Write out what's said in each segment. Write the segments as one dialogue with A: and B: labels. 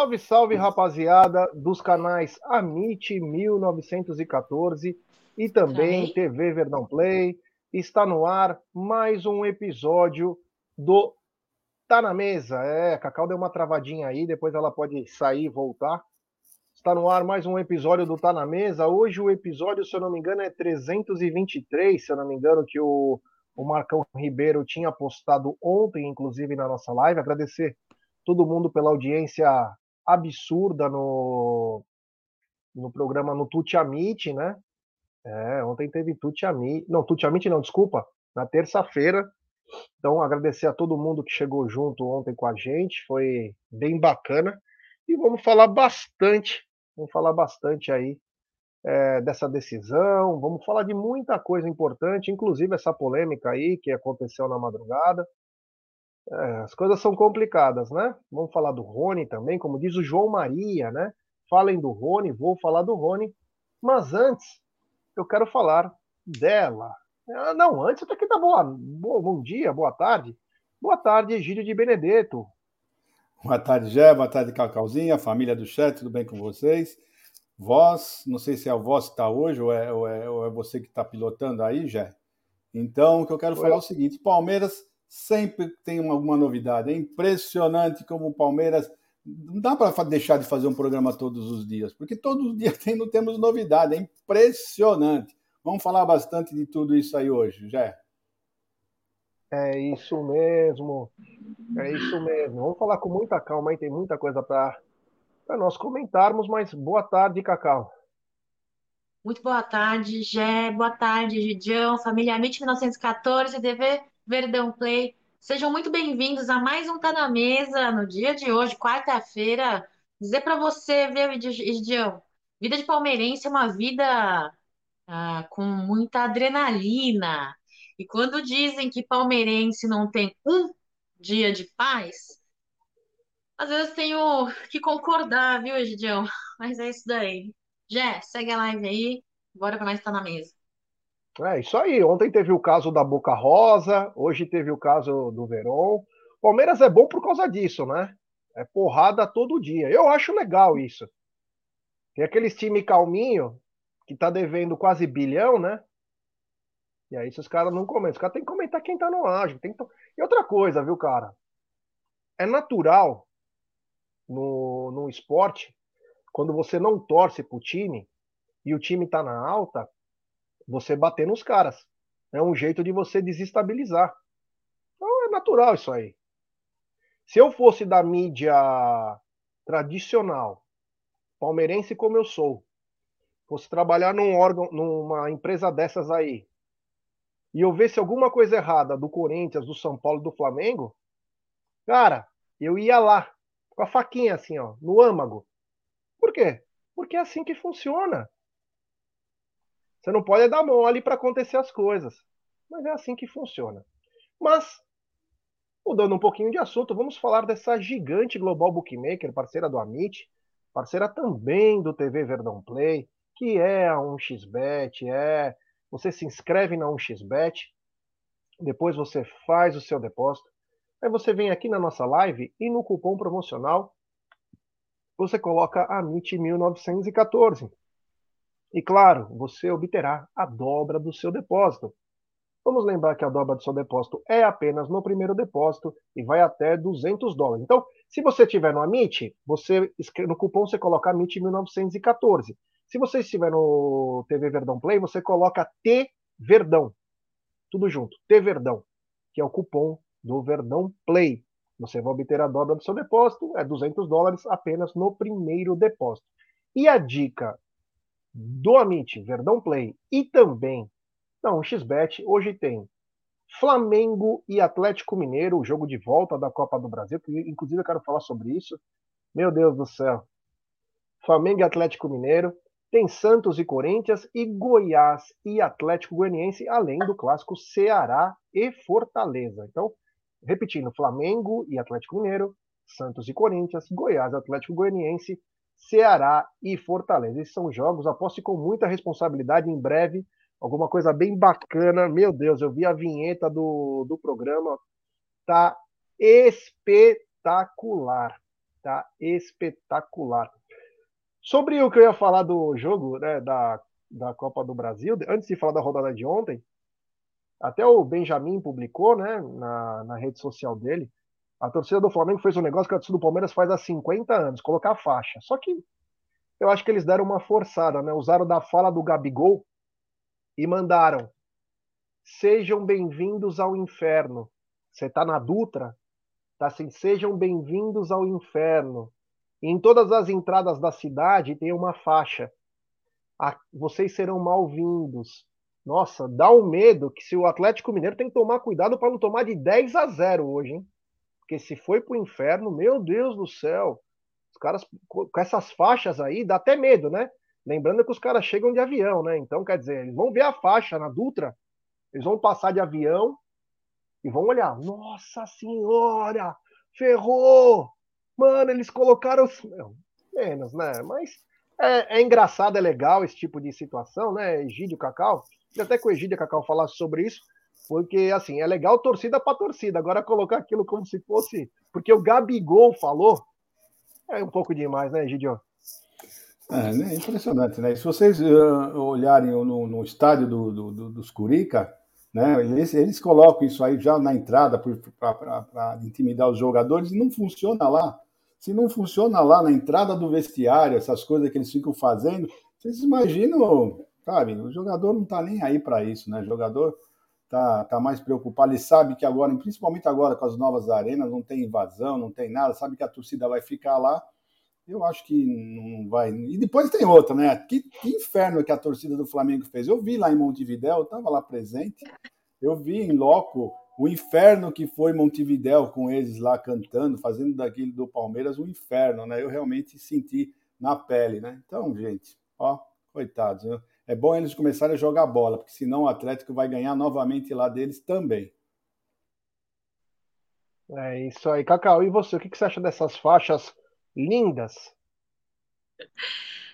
A: Salve, salve, rapaziada dos canais Amit 1914 e também TV Verdão Play. Está no ar mais um episódio do Tá na Mesa. É, a Cacau deu uma travadinha aí, depois ela pode sair e voltar. Está no ar mais um episódio do Tá na Mesa. Hoje o episódio, se eu não me engano, é 323, se eu não me engano, que o, o Marcão Ribeiro tinha postado ontem, inclusive, na nossa live. Agradecer todo mundo pela audiência absurda no, no programa no Tutiamite, né? É, ontem teve Tutiamite. Não, Tutiamite não, desculpa. Na terça-feira. Então, agradecer a todo mundo que chegou junto ontem com a gente. Foi bem bacana. E vamos falar bastante, vamos falar bastante aí é, dessa decisão. Vamos falar de muita coisa importante, inclusive essa polêmica aí que aconteceu na madrugada. É, as coisas são complicadas, né? Vamos falar do Rony também, como diz o João Maria, né? Falem do Rony, vou falar do Rony. Mas antes, eu quero falar dela. Ah, não, antes até que dar boa, boa, bom dia, boa tarde. Boa tarde, Egídio de Benedetto.
B: Boa tarde, Gé. Boa tarde, Cacauzinha, família do chat, tudo bem com vocês? Voz, não sei se é a voz que está hoje ou é, ou é, ou é você que está pilotando aí, Gé. Então, o que eu quero falar é o seguinte: Palmeiras sempre tem alguma novidade. É impressionante como o Palmeiras. Não dá para deixar de fazer um programa todos os dias, porque todos os dias tem, não temos novidade. É impressionante. Vamos falar bastante de tudo isso aí hoje, já.
A: É isso mesmo. É isso mesmo. Vamos falar com muita calma aí, tem muita coisa para nós comentarmos, mas boa tarde, Cacau.
C: Muito boa tarde, Gé. Boa tarde, Gidião, família MIT 1914, TV Verdão Play. Sejam muito bem-vindos a mais um Tá na Mesa no dia de hoje, quarta-feira. Dizer para você, viu, Gidião, vida de palmeirense é uma vida ah, com muita adrenalina. E quando dizem que palmeirense não tem um dia de paz, às vezes tenho que concordar, viu, Egidião? Mas é isso daí. Jé, segue a live aí, bora para mais estar na mesa.
A: É isso aí. Ontem teve o caso da Boca Rosa, hoje teve o caso do Verón. Palmeiras é bom por causa disso, né? É porrada todo dia. Eu acho legal isso. Tem aqueles time calminho que tá devendo quase bilhão, né? E aí, se os caras não comentam, os caras têm que comentar quem tá no ágio. Tem que... E outra coisa, viu, cara? É natural no, no esporte, quando você não torce pro time e o time tá na alta, você bater nos caras. É um jeito de você desestabilizar. Então é natural isso aí. Se eu fosse da mídia tradicional, palmeirense como eu sou, fosse trabalhar num órgão, numa empresa dessas aí, e eu visse alguma coisa errada do Corinthians, do São Paulo, do Flamengo, cara, eu ia lá com a faquinha assim, ó, no âmago. Por quê? Porque é assim que funciona. Você não pode dar mole para acontecer as coisas. Mas é assim que funciona. Mas, mudando um pouquinho de assunto, vamos falar dessa gigante global bookmaker, parceira do Amit, parceira também do TV Verdão Play, que é a 1xBet, é. Você se inscreve na 1xBet, depois você faz o seu depósito, aí você vem aqui na nossa live e no cupom promocional você coloca AMIT1914. E claro, você obterá a dobra do seu depósito. Vamos lembrar que a dobra do seu depósito é apenas no primeiro depósito e vai até 200 dólares. Então, se você estiver no Amit, você no cupom você coloca Amit 1914. Se você estiver no TV Verdão Play, você coloca T Verdão. Tudo junto, T Verdão, que é o cupom do Verdão Play. Você vai obter a dobra do seu depósito, é 200 dólares apenas no primeiro depósito. E a dica do Amit, Verdão Play e também da 1xBet, hoje tem Flamengo e Atlético Mineiro, o jogo de volta da Copa do Brasil, que inclusive eu quero falar sobre isso. Meu Deus do céu. Flamengo e Atlético Mineiro, tem Santos e Corinthians e Goiás e Atlético Goianiense, além do clássico Ceará e Fortaleza. Então, repetindo, Flamengo e Atlético Mineiro, Santos e Corinthians, Goiás e Atlético Goianiense Ceará e Fortaleza. Esses são jogos, aposto com muita responsabilidade em breve, alguma coisa bem bacana. Meu Deus, eu vi a vinheta do, do programa, tá espetacular. Tá espetacular. Sobre o que eu ia falar do jogo, né, da, da Copa do Brasil, antes de falar da rodada de ontem, até o Benjamin publicou, né, na, na rede social dele, a torcida do Flamengo fez um negócio que a torcida do Palmeiras faz há 50 anos, colocar faixa. Só que eu acho que eles deram uma forçada, né? Usaram da fala do Gabigol e mandaram: Sejam bem-vindos ao inferno. Você tá na Dutra? Tá assim, sejam bem-vindos ao inferno. E em todas as entradas da cidade tem uma faixa. vocês serão mal-vindos. Nossa, dá um medo que se o Atlético Mineiro tem que tomar cuidado para não tomar de 10 a 0 hoje, hein? Porque se foi pro inferno, meu Deus do céu. Os caras com essas faixas aí, dá até medo, né? Lembrando que os caras chegam de avião, né? Então, quer dizer, eles vão ver a faixa na Dutra, eles vão passar de avião e vão olhar. Nossa senhora! Ferrou! Mano, eles colocaram. Não, menos, né? Mas é, é, engraçado, é legal esse tipo de situação, né? Egídio Cacau. Até que o Egídio Cacau falasse sobre isso. Porque, assim, é legal torcida para torcida. Agora, colocar aquilo como se fosse. Porque o Gabigol falou. É um pouco demais, né, Gidio?
B: É, é impressionante, né? Se vocês uh, olharem no, no estádio do, do, do, dos Curica, né, eles, eles colocam isso aí já na entrada para intimidar os jogadores e não funciona lá. Se não funciona lá na entrada do vestiário, essas coisas que eles ficam fazendo, vocês imaginam, sabe? O jogador não está nem aí para isso, né? O jogador tá, tá mais preocupado. Ele sabe que agora, principalmente agora com as novas arenas, não tem invasão, não tem nada, sabe que a torcida vai ficar lá. Eu acho que não vai. E depois tem outra, né? Que, que inferno que a torcida do Flamengo fez. Eu vi lá em Montevidéu, estava lá presente, eu vi em loco o inferno que foi Montevidéu com eles lá cantando, fazendo daquilo do Palmeiras um inferno, né? Eu realmente senti na pele, né? Então, gente, ó, coitados? É bom eles começarem a jogar bola, porque senão o Atlético vai ganhar novamente lá deles também.
A: É isso aí, Cacau. E você, o que você acha dessas faixas lindas?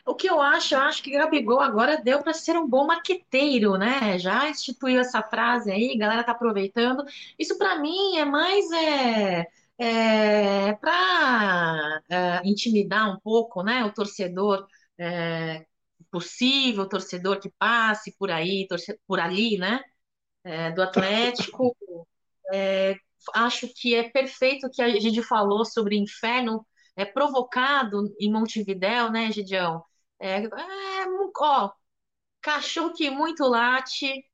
C: O que eu acho, eu acho que Gabigol agora deu para ser um bom marqueteiro, né? Já instituiu essa frase aí, a galera tá aproveitando. Isso para mim é mais é, é para é, intimidar um pouco, né? O torcedor é, possível torcedor que passe por aí, torce, por ali, né? É, do Atlético. É, acho que é perfeito o que a gente falou sobre inferno é provocado em Montevidéu, né, Gidião? É, é, ó, cachorro que muito late,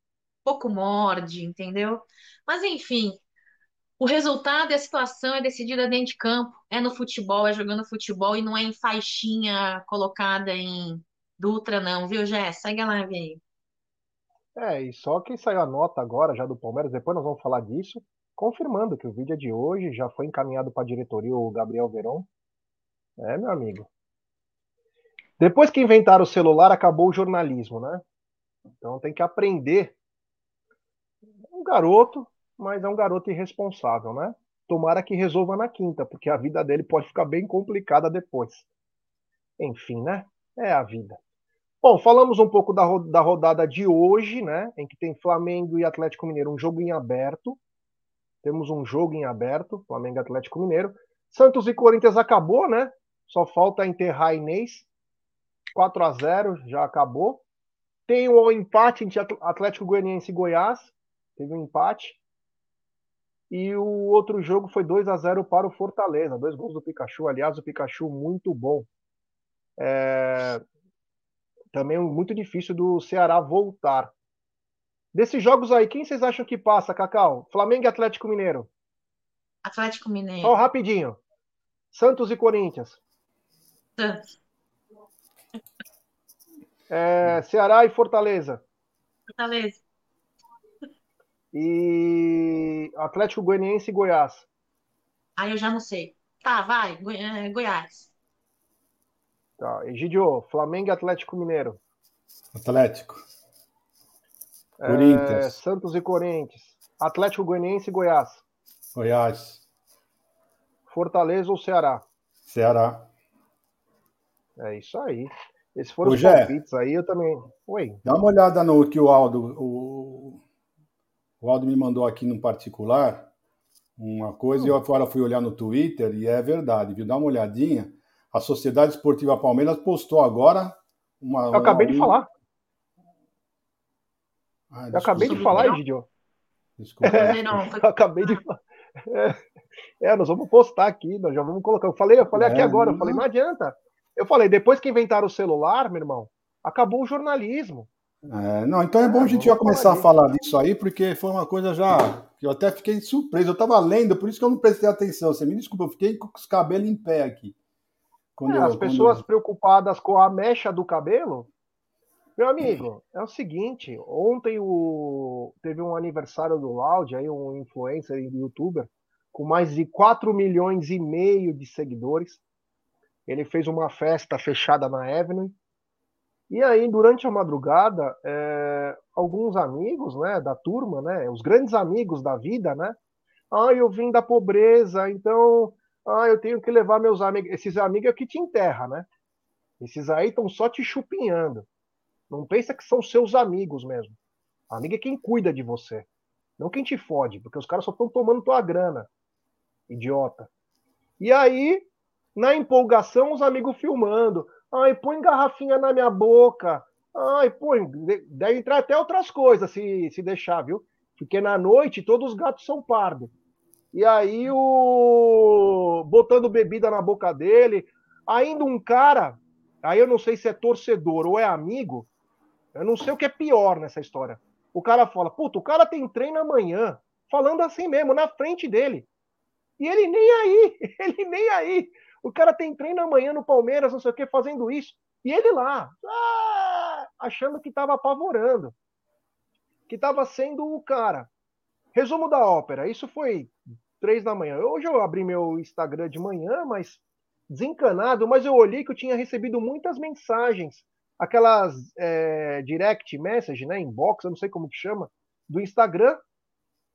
C: pouco morde, entendeu? Mas enfim, o resultado e a situação é decidida dentro de campo, é no futebol, é jogando futebol e não é em faixinha colocada em Dutra não, viu, Jé? Segue a live aí.
A: É, e só que saiu a nota agora já do Palmeiras, depois nós vamos falar disso, confirmando que o vídeo é de hoje, já foi encaminhado para a diretoria o Gabriel Veron. É, meu amigo. Depois que inventaram o celular, acabou o jornalismo, né? Então tem que aprender. Um garoto, mas é um garoto irresponsável, né? Tomara que resolva na quinta, porque a vida dele pode ficar bem complicada depois. Enfim, né? É a vida. Bom, falamos um pouco da, da rodada de hoje, né? Em que tem Flamengo e Atlético Mineiro, um jogo em aberto. Temos um jogo em aberto, Flamengo e Atlético Mineiro. Santos e Corinthians acabou, né? Só falta enterrar Inês. 4 a 0 já acabou. Tem o um empate entre Atlético Goianiense e Goiás. Teve um empate. E o outro jogo foi 2 a 0 para o Fortaleza. Dois gols do Pikachu. Aliás, o Pikachu muito bom. É também muito difícil do Ceará voltar. Desses jogos aí, quem vocês acham que passa, Cacau? Flamengo e Atlético Mineiro?
C: Atlético Mineiro.
A: Só rapidinho. Santos e Corinthians.
C: Santos.
A: É, Ceará e Fortaleza.
C: Fortaleza.
A: E Atlético Goianiense e Goiás.
C: Aí eu já não sei. Tá, vai. É, Goiás.
A: Tá. Egidio, Flamengo e Atlético Mineiro.
B: Atlético.
A: É, Corinthians. Santos e Corinthians. Atlético Goianiense e Goiás.
B: Goiás.
A: Fortaleza ou Ceará?
B: Ceará.
A: É isso aí. Esses foram Ô, os palpites aí, eu também. Oi.
B: Dá uma olhada no que o Aldo. O, o Aldo me mandou aqui no particular. uma coisa, e eu agora fui olhar no Twitter e é verdade, viu? Dá uma olhadinha. A Sociedade Esportiva Palmeiras postou agora uma.
A: Eu acabei uma... de falar. Ah, eu acabei de falar, Egidio. Desculpa. É, não, foi... Acabei de falar. É, é, nós vamos postar aqui, nós já vamos colocar. Eu falei, eu falei é, aqui agora, eu falei, não adianta. Eu falei, depois que inventaram o celular, meu irmão, acabou o jornalismo.
B: É, não, então é bom a gente já começar a falar disso aí, porque foi uma coisa já que eu até fiquei surpreso. Eu estava lendo, por isso que eu não prestei atenção. Você me desculpa, eu fiquei com os cabelos em pé aqui.
A: É, eu, as pessoas quando... preocupadas com a mecha do cabelo. Meu amigo, é o seguinte: ontem o... teve um aniversário do Loud, aí um influencer e youtuber, com mais de 4 milhões e meio de seguidores. Ele fez uma festa fechada na Avenue e aí, durante a madrugada, é, alguns amigos né, da turma, né, os grandes amigos da vida, né? Ah, eu vim da pobreza, então ah, eu tenho que levar meus amigos. Esses amigos é que te enterra, né? Esses aí estão só te chupinhando. Não pensa que são seus amigos mesmo. Amigo é quem cuida de você. Não quem te fode, porque os caras só estão tomando tua grana. Idiota. E aí, na empolgação, os amigos filmando. Ai, põe garrafinha na minha boca. Ai, põe. Deve entrar até outras coisas se, se deixar, viu? Porque na noite todos os gatos são pardos. E aí o. botando bebida na boca dele. Ainda um cara, aí eu não sei se é torcedor ou é amigo. Eu não sei o que é pior nessa história. O cara fala, puta, o cara tem treino amanhã. Falando assim mesmo, na frente dele. E ele nem aí, ele nem aí. O cara tem treino amanhã no Palmeiras, não sei o que, fazendo isso. E ele lá, ah, achando que estava apavorando. Que estava sendo o cara. Resumo da ópera. Isso foi três da manhã. Hoje eu abri meu Instagram de manhã, mas desencanado, mas eu olhei que eu tinha recebido muitas mensagens. Aquelas é, direct message, né? Inbox, eu não sei como que chama, do Instagram.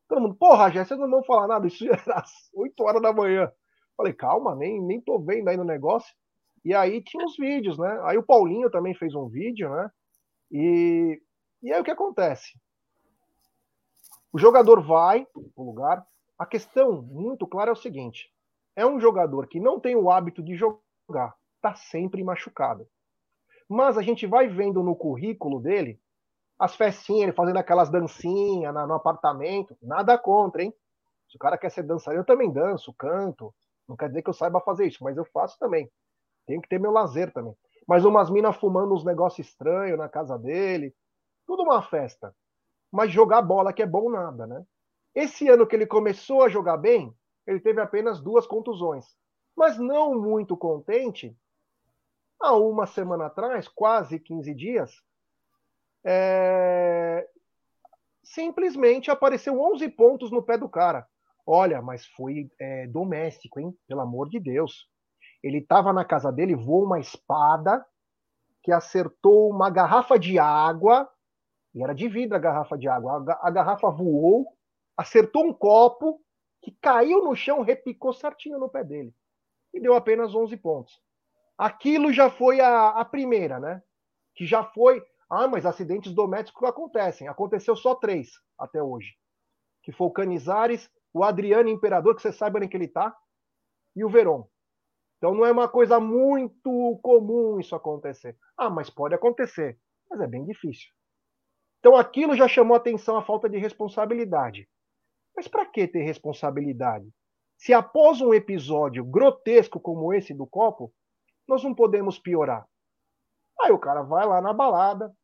A: Todo mundo, porra, já vocês não vão falar nada, isso era às 8 horas da manhã. Falei, calma, nem, nem tô vendo aí no negócio. E aí tinha os vídeos, né? Aí o Paulinho também fez um vídeo, né? E, e aí o que acontece? O jogador vai pro lugar. A questão muito clara é o seguinte: é um jogador que não tem o hábito de jogar, tá sempre machucado. Mas a gente vai vendo no currículo dele as festinhas, ele fazendo aquelas dancinhas no apartamento. Nada contra, hein? Se o cara quer ser dançarino, eu também danço, canto, não quer dizer que eu saiba fazer isso, mas eu faço também. Tenho que ter meu lazer também. Mas umas minas fumando uns negócios estranhos na casa dele. Tudo uma festa. Mas jogar bola que é bom nada, né? Esse ano que ele começou a jogar bem, ele teve apenas duas contusões. Mas não muito contente, há uma semana atrás, quase 15 dias, é... simplesmente apareceu 11 pontos no pé do cara. Olha, mas foi é, doméstico, hein? Pelo amor de Deus. Ele estava na casa dele, voou uma espada que acertou uma garrafa de água, e era de vidro a garrafa de água. A, a garrafa voou, acertou um copo que caiu no chão, repicou certinho no pé dele. E deu apenas 11 pontos. Aquilo já foi a, a primeira, né? Que já foi. Ah, mas acidentes domésticos acontecem. Aconteceu só três até hoje. Que foi o Canizares, o Adriano Imperador, que você sabe onde que ele está, e o Veron. Então não é uma coisa muito comum isso acontecer. Ah, mas pode acontecer, mas é bem difícil. Então aquilo já chamou atenção a falta de responsabilidade. Mas para que ter responsabilidade? Se após um episódio grotesco como esse do copo, nós não podemos piorar. Aí o cara vai lá na balada,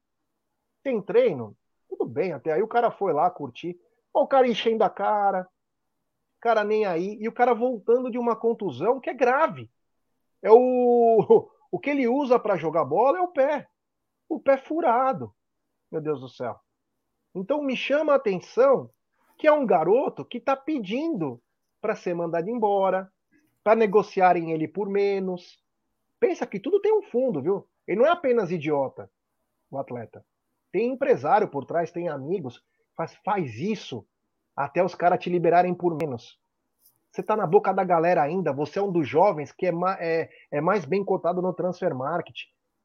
A: tem treino, tudo bem, até aí o cara foi lá curtir. o cara enchendo a cara, cara nem aí, e o cara voltando de uma contusão que é grave. É o, o que ele usa para jogar bola é o pé. O pé furado. Meu Deus do céu. Então me chama a atenção que é um garoto que está pedindo para ser mandado embora, para negociarem ele por menos. Pensa que tudo tem um fundo, viu? Ele não é apenas idiota, o atleta. Tem empresário por trás, tem amigos. Faz, faz isso até os caras te liberarem por menos. Você está na boca da galera ainda, você é um dos jovens que é, é, é mais bem cotado no transfer market.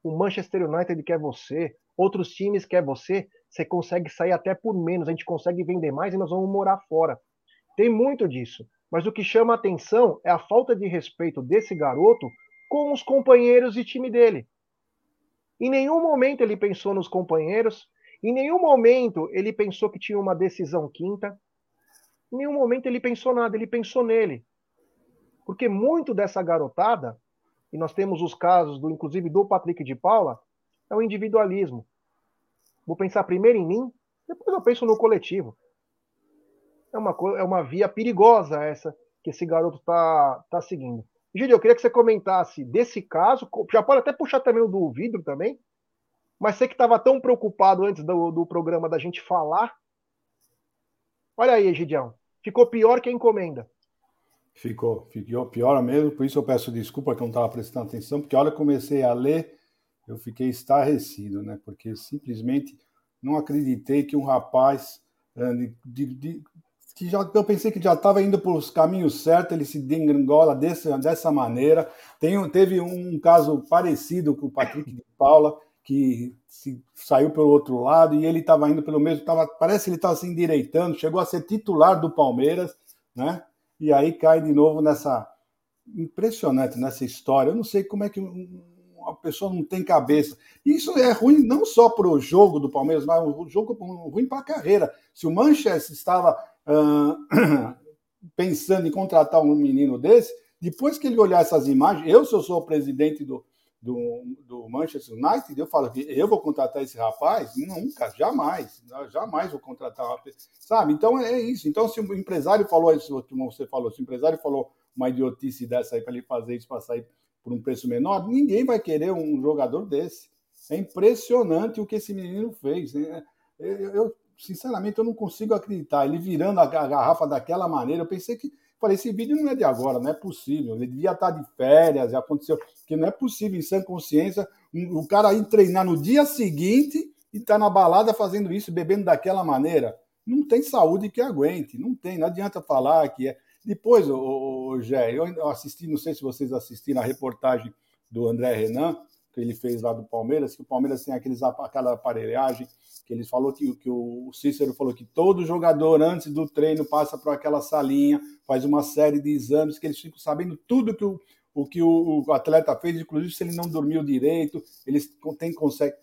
A: O Manchester United quer você, outros times quer você, você consegue sair até por menos, a gente consegue vender mais e nós vamos morar fora. Tem muito disso. Mas o que chama atenção é a falta de respeito desse garoto com os companheiros de time dele. Em nenhum momento ele pensou nos companheiros, em nenhum momento ele pensou que tinha uma decisão quinta, em nenhum momento ele pensou nada, ele pensou nele. Porque muito dessa garotada, e nós temos os casos do inclusive do Patrick de Paula, é o individualismo. Vou pensar primeiro em mim, depois eu penso no coletivo. É uma, é uma via perigosa essa que esse garoto está tá seguindo. Gílio, eu queria que você comentasse desse caso, já pode até puxar também o do vidro também, mas você que estava tão preocupado antes do, do programa da gente falar. Olha aí, Gidião, ficou pior que a encomenda.
B: Ficou, ficou pior mesmo, por isso eu peço desculpa que eu não estava prestando atenção, porque a hora comecei a ler, eu fiquei estarrecido, né? Porque simplesmente não acreditei que um rapaz eh, de, de, que já, eu pensei que já estava indo para os caminhos certos, ele se degringola desse, dessa maneira. Tem, teve um caso parecido com o Patrick de Paula, que se, saiu pelo outro lado e ele estava indo pelo mesmo, tava, parece que ele estava se endireitando, chegou a ser titular do Palmeiras, né? E aí cai de novo nessa impressionante nessa história. Eu não sei como é que uma pessoa não tem cabeça. Isso é ruim não só para o jogo do Palmeiras, mas o jogo ruim para a carreira. Se o Manchester estava uh, pensando em contratar um menino desse, depois que ele olhar essas imagens, eu, se eu sou o presidente do, do, do, Manchester United, eu falo que eu vou contratar esse rapaz? Nunca, jamais, jamais vou contratar uma sabe? Então é isso. Então, se o empresário falou isso, como você falou, se o empresário falou uma idiotice dessa aí para ele fazer isso para sair por um preço menor, ninguém vai querer um jogador desse. É impressionante o que esse menino fez. Né? Eu, eu, sinceramente, eu não consigo acreditar. Ele virando a garrafa daquela maneira, eu pensei que. Falei, esse vídeo não é de agora, não é possível. Ele devia estar de férias, já aconteceu. Porque não é possível, em sã consciência, o cara ir treinar no dia seguinte e estar tá na balada fazendo isso, bebendo daquela maneira. Não tem saúde que aguente, não tem. Não adianta falar que é. Depois, o, o, Gé, eu assisti, não sei se vocês assistiram a reportagem do André Renan, que ele fez lá do Palmeiras, que o Palmeiras tem aqueles, aquela aparelhagem que ele falou que, que o Cícero falou que todo jogador antes do treino passa por aquela salinha, faz uma série de exames que eles ficam sabendo tudo que o, o que o, o atleta fez, inclusive se ele não dormiu direito, eles têm consegue.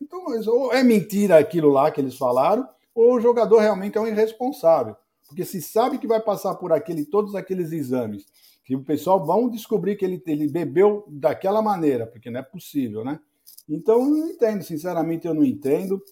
B: Então, ou é mentira aquilo lá que eles falaram, ou o jogador realmente é um irresponsável. Porque se sabe que vai passar por aquele, todos aqueles exames, que o pessoal vão descobrir que ele, ele bebeu daquela maneira, porque não é possível, né? Então eu não entendo, sinceramente eu não entendo.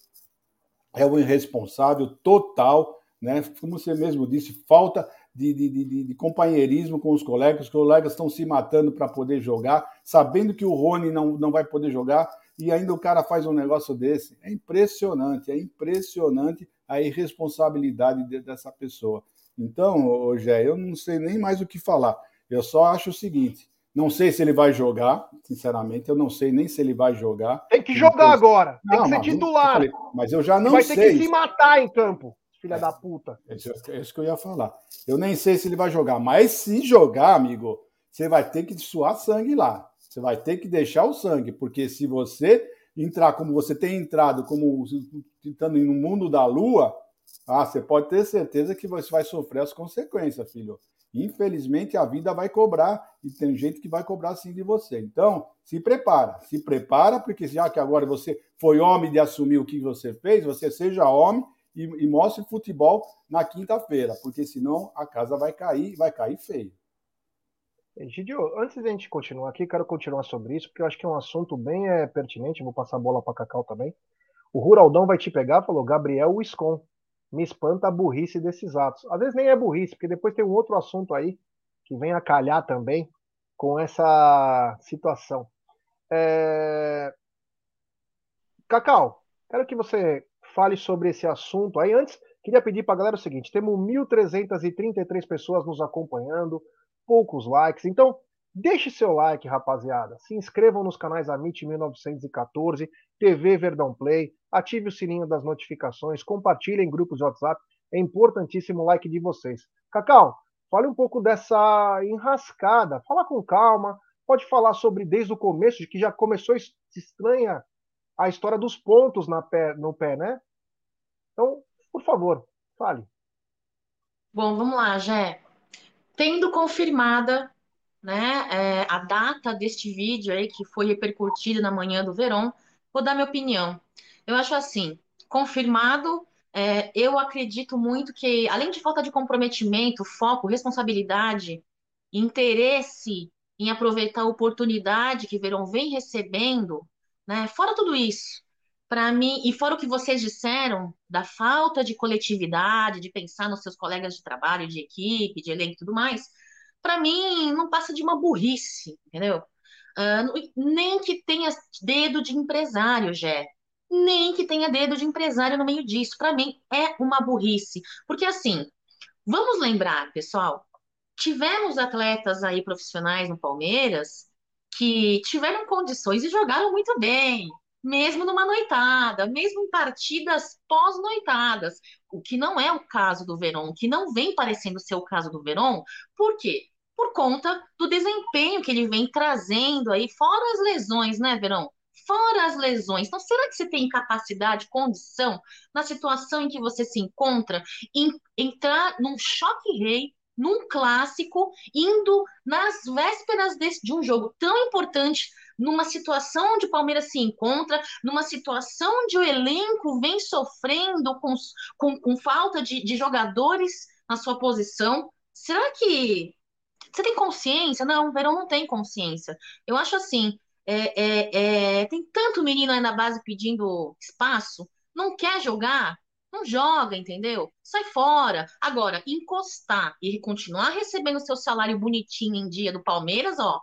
B: É um irresponsável total, né? Como você mesmo disse, falta de, de, de, de companheirismo com os colegas, os colegas estão se matando para poder jogar, sabendo que o Rony não, não vai poder jogar, e ainda o cara faz um negócio desse. É impressionante, é impressionante a irresponsabilidade dessa pessoa. Então, Rogério, eu não sei nem mais o que falar. Eu só acho o seguinte: não sei se ele vai jogar, sinceramente, eu não sei nem se ele vai jogar.
A: Tem que jogar agora, tem que ser titular.
B: Falei, mas eu já não
A: vai
B: sei.
A: Vai ter que se matar em campo, filha é, da puta.
B: É isso, é isso que eu ia falar. Eu nem sei se ele vai jogar, mas se jogar, amigo, você vai ter que suar sangue lá. Você vai ter que deixar o sangue, porque se você entrar como você tem entrado, como tentando no mundo da lua, ah, você pode ter certeza que você vai sofrer as consequências, filho. Infelizmente, a vida vai cobrar e tem gente que vai cobrar sim de você. Então, se prepara, se prepara, porque já que agora você foi homem de assumir o que você fez, você seja homem e, e mostre futebol na quinta-feira, porque senão a casa vai cair, vai cair feio.
A: Gidio, antes da gente continuar aqui, quero continuar sobre isso, porque eu acho que é um assunto bem é, pertinente. Vou passar a bola para Cacau também. O Ruraldão vai te pegar, falou Gabriel Wiscon. Me espanta a burrice desses atos. Às vezes nem é burrice, porque depois tem um outro assunto aí que vem a calhar também com essa situação. É... Cacau, quero que você fale sobre esse assunto aí. Antes, queria pedir para a galera o seguinte: temos 1.333 pessoas nos acompanhando poucos likes. Então, deixe seu like, rapaziada. Se inscrevam nos canais Amit 1914, TV Verdão Play, ative o sininho das notificações, compartilhem em grupos de WhatsApp. É importantíssimo o like de vocês. Cacau, fale um pouco dessa enrascada. Fala com calma. Pode falar sobre desde o começo, de que já começou estranha a história dos pontos na pé, no pé, né? Então, por favor, fale.
C: Bom, vamos lá, Jé. Tendo confirmada né, é, a data deste vídeo aí que foi repercutido na manhã do Verão, vou dar minha opinião. Eu acho assim, confirmado, é, eu acredito muito que, além de falta de comprometimento, foco, responsabilidade, interesse em aproveitar a oportunidade que Verão vem recebendo, né, fora tudo isso, para mim, e fora o que vocês disseram da falta de coletividade, de pensar nos seus colegas de trabalho, de equipe, de elenco e tudo mais, para mim não passa de uma burrice, entendeu? Uh, nem que tenha dedo de empresário, Jé. Nem que tenha dedo de empresário no meio disso. Para mim é uma burrice. Porque assim, vamos lembrar, pessoal, tivemos atletas aí profissionais no Palmeiras que tiveram condições e jogaram muito bem mesmo numa noitada, mesmo em partidas pós-noitadas, o que não é o caso do Verón, que não vem parecendo ser o caso do Verón, por quê? Por conta do desempenho que ele vem trazendo aí, fora as lesões, né, Verão? Fora as lesões. Então, será que você tem capacidade, condição, na situação em que você se encontra, em entrar num choque rei num clássico, indo nas vésperas desse, de um jogo tão importante, numa situação onde o Palmeiras se encontra, numa situação onde o elenco vem sofrendo com, com, com falta de, de jogadores na sua posição. Será que você tem consciência? Não, o Verão não tem consciência. Eu acho assim, é, é, é, tem tanto menino aí na base pedindo espaço, não quer jogar, não joga, entendeu? Sai fora. Agora, encostar e continuar recebendo seu salário bonitinho em dia do Palmeiras, ó,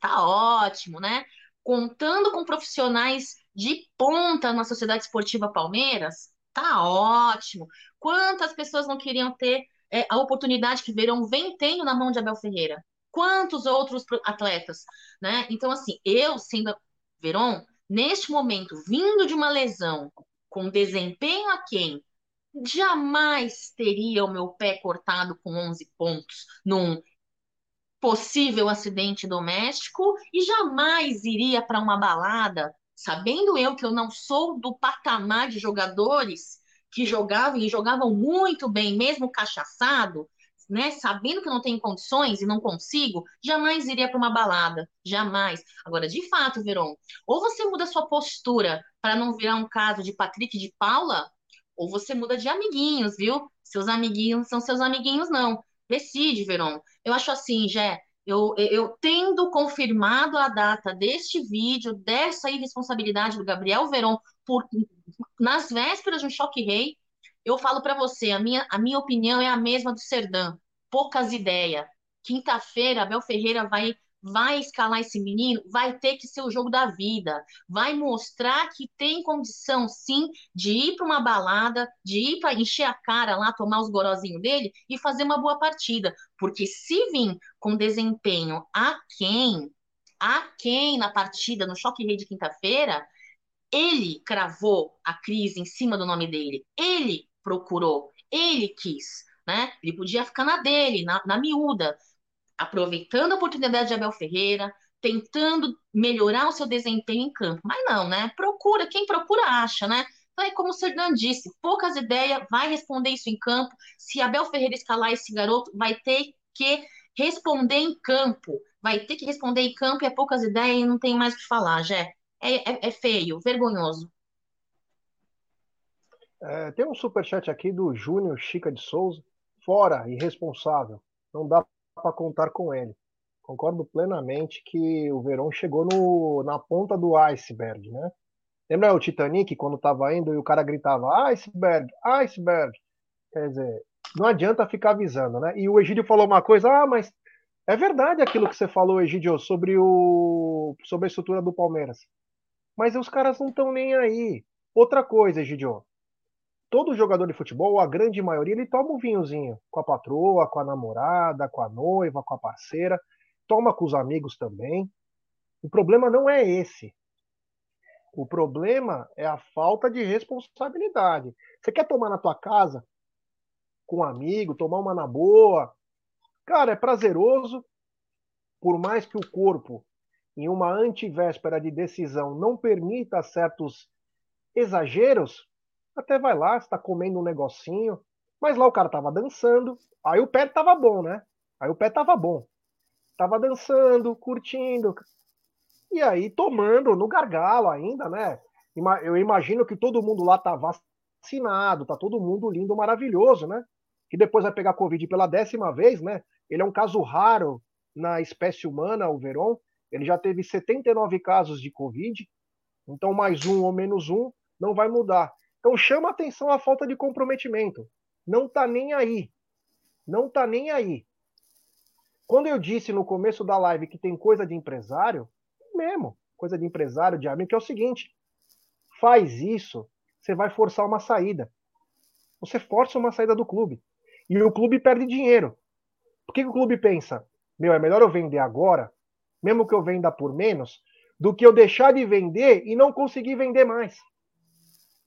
C: tá ótimo, né? Contando com profissionais de ponta na Sociedade Esportiva Palmeiras, tá ótimo. Quantas pessoas não queriam ter é, a oportunidade que Verão vem tendo na mão de Abel Ferreira? Quantos outros atletas, né? Então, assim, eu sendo Verón, neste momento, vindo de uma lesão, com desempenho a quem jamais teria o meu pé cortado com 11 pontos num possível acidente doméstico e jamais iria para uma balada, sabendo eu que eu não sou do patamar de jogadores que jogavam e jogavam muito bem, mesmo cachaçado, né, sabendo que não tenho condições e não consigo, jamais iria para uma balada, jamais. Agora, de fato, Veron, ou você muda sua postura para não virar um caso de Patrick de Paula, ou você muda de amiguinhos, viu? Seus amiguinhos são seus amiguinhos, não. Decide, Veron. Eu acho assim, Jé, eu, eu tendo confirmado a data deste vídeo, dessa irresponsabilidade do Gabriel Veron, por, nas vésperas de um choque rei, eu falo para você, a minha, a minha opinião é a mesma do Serdã. Poucas ideias. Quinta-feira, Abel Ferreira vai vai escalar esse menino, vai ter que ser o jogo da vida, vai mostrar que tem condição sim de ir para uma balada, de ir para encher a cara lá, tomar os gorozinhos dele e fazer uma boa partida, porque se vir com desempenho a quem, a quem na partida no choque rei de quinta-feira, ele cravou a crise em cima do nome dele, ele procurou, ele quis, né? Ele podia ficar na dele, na, na miúda, aproveitando a oportunidade de Abel Ferreira, tentando melhorar o seu desempenho em campo. Mas não, né? Procura, quem procura acha, né? Então é como o Serdan disse, poucas ideias, vai responder isso em campo. Se Abel Ferreira escalar esse garoto, vai ter que responder em campo. Vai ter que responder em campo e é poucas ideias e não tem mais o que falar, Jé. É, é, é feio, vergonhoso.
A: É, tem um superchat aqui do Júnior Chica de Souza. Fora, irresponsável. Não dá para contar com ele. Concordo plenamente que o Verón chegou no, na ponta do iceberg, né? Lembra o Titanic quando estava indo e o cara gritava iceberg, iceberg? Quer dizer, não adianta ficar avisando, né? E o Egídio falou uma coisa, ah, mas é verdade aquilo que você falou, Egídio, sobre, o, sobre a estrutura do Palmeiras. Mas os caras não estão nem aí. Outra coisa, Egídio, todo jogador de futebol, a grande maioria, ele toma um vinhozinho com a patroa, com a namorada, com a noiva, com a parceira, toma com os amigos também. O problema não é esse. O problema é a falta de responsabilidade. Você quer tomar na tua casa com um amigo, tomar uma na boa? Cara, é prazeroso, por mais que o corpo, em uma antivéspera de decisão, não permita certos exageros, até vai lá, está comendo um negocinho, mas lá o cara tava dançando, aí o pé tava bom, né? Aí o pé tava bom. Tava dançando, curtindo. E aí tomando no gargalo ainda, né? Eu imagino que todo mundo lá tá vacinado, tá todo mundo lindo, maravilhoso, né? Que depois vai pegar Covid pela décima vez, né? Ele é um caso raro na espécie humana, o Veron. Ele já teve 79 casos de Covid. Então, mais um ou menos um não vai mudar. Então, chama atenção a falta de comprometimento. Não tá nem aí. Não tá nem aí. Quando eu disse no começo da live que tem coisa de empresário, mesmo, coisa de empresário, de amigo, que é o seguinte: faz isso, você vai forçar uma saída. Você força uma saída do clube. E o clube perde dinheiro. Por que, que o clube pensa? Meu, é melhor eu vender agora, mesmo que eu venda por menos, do que eu deixar de vender e não conseguir vender mais.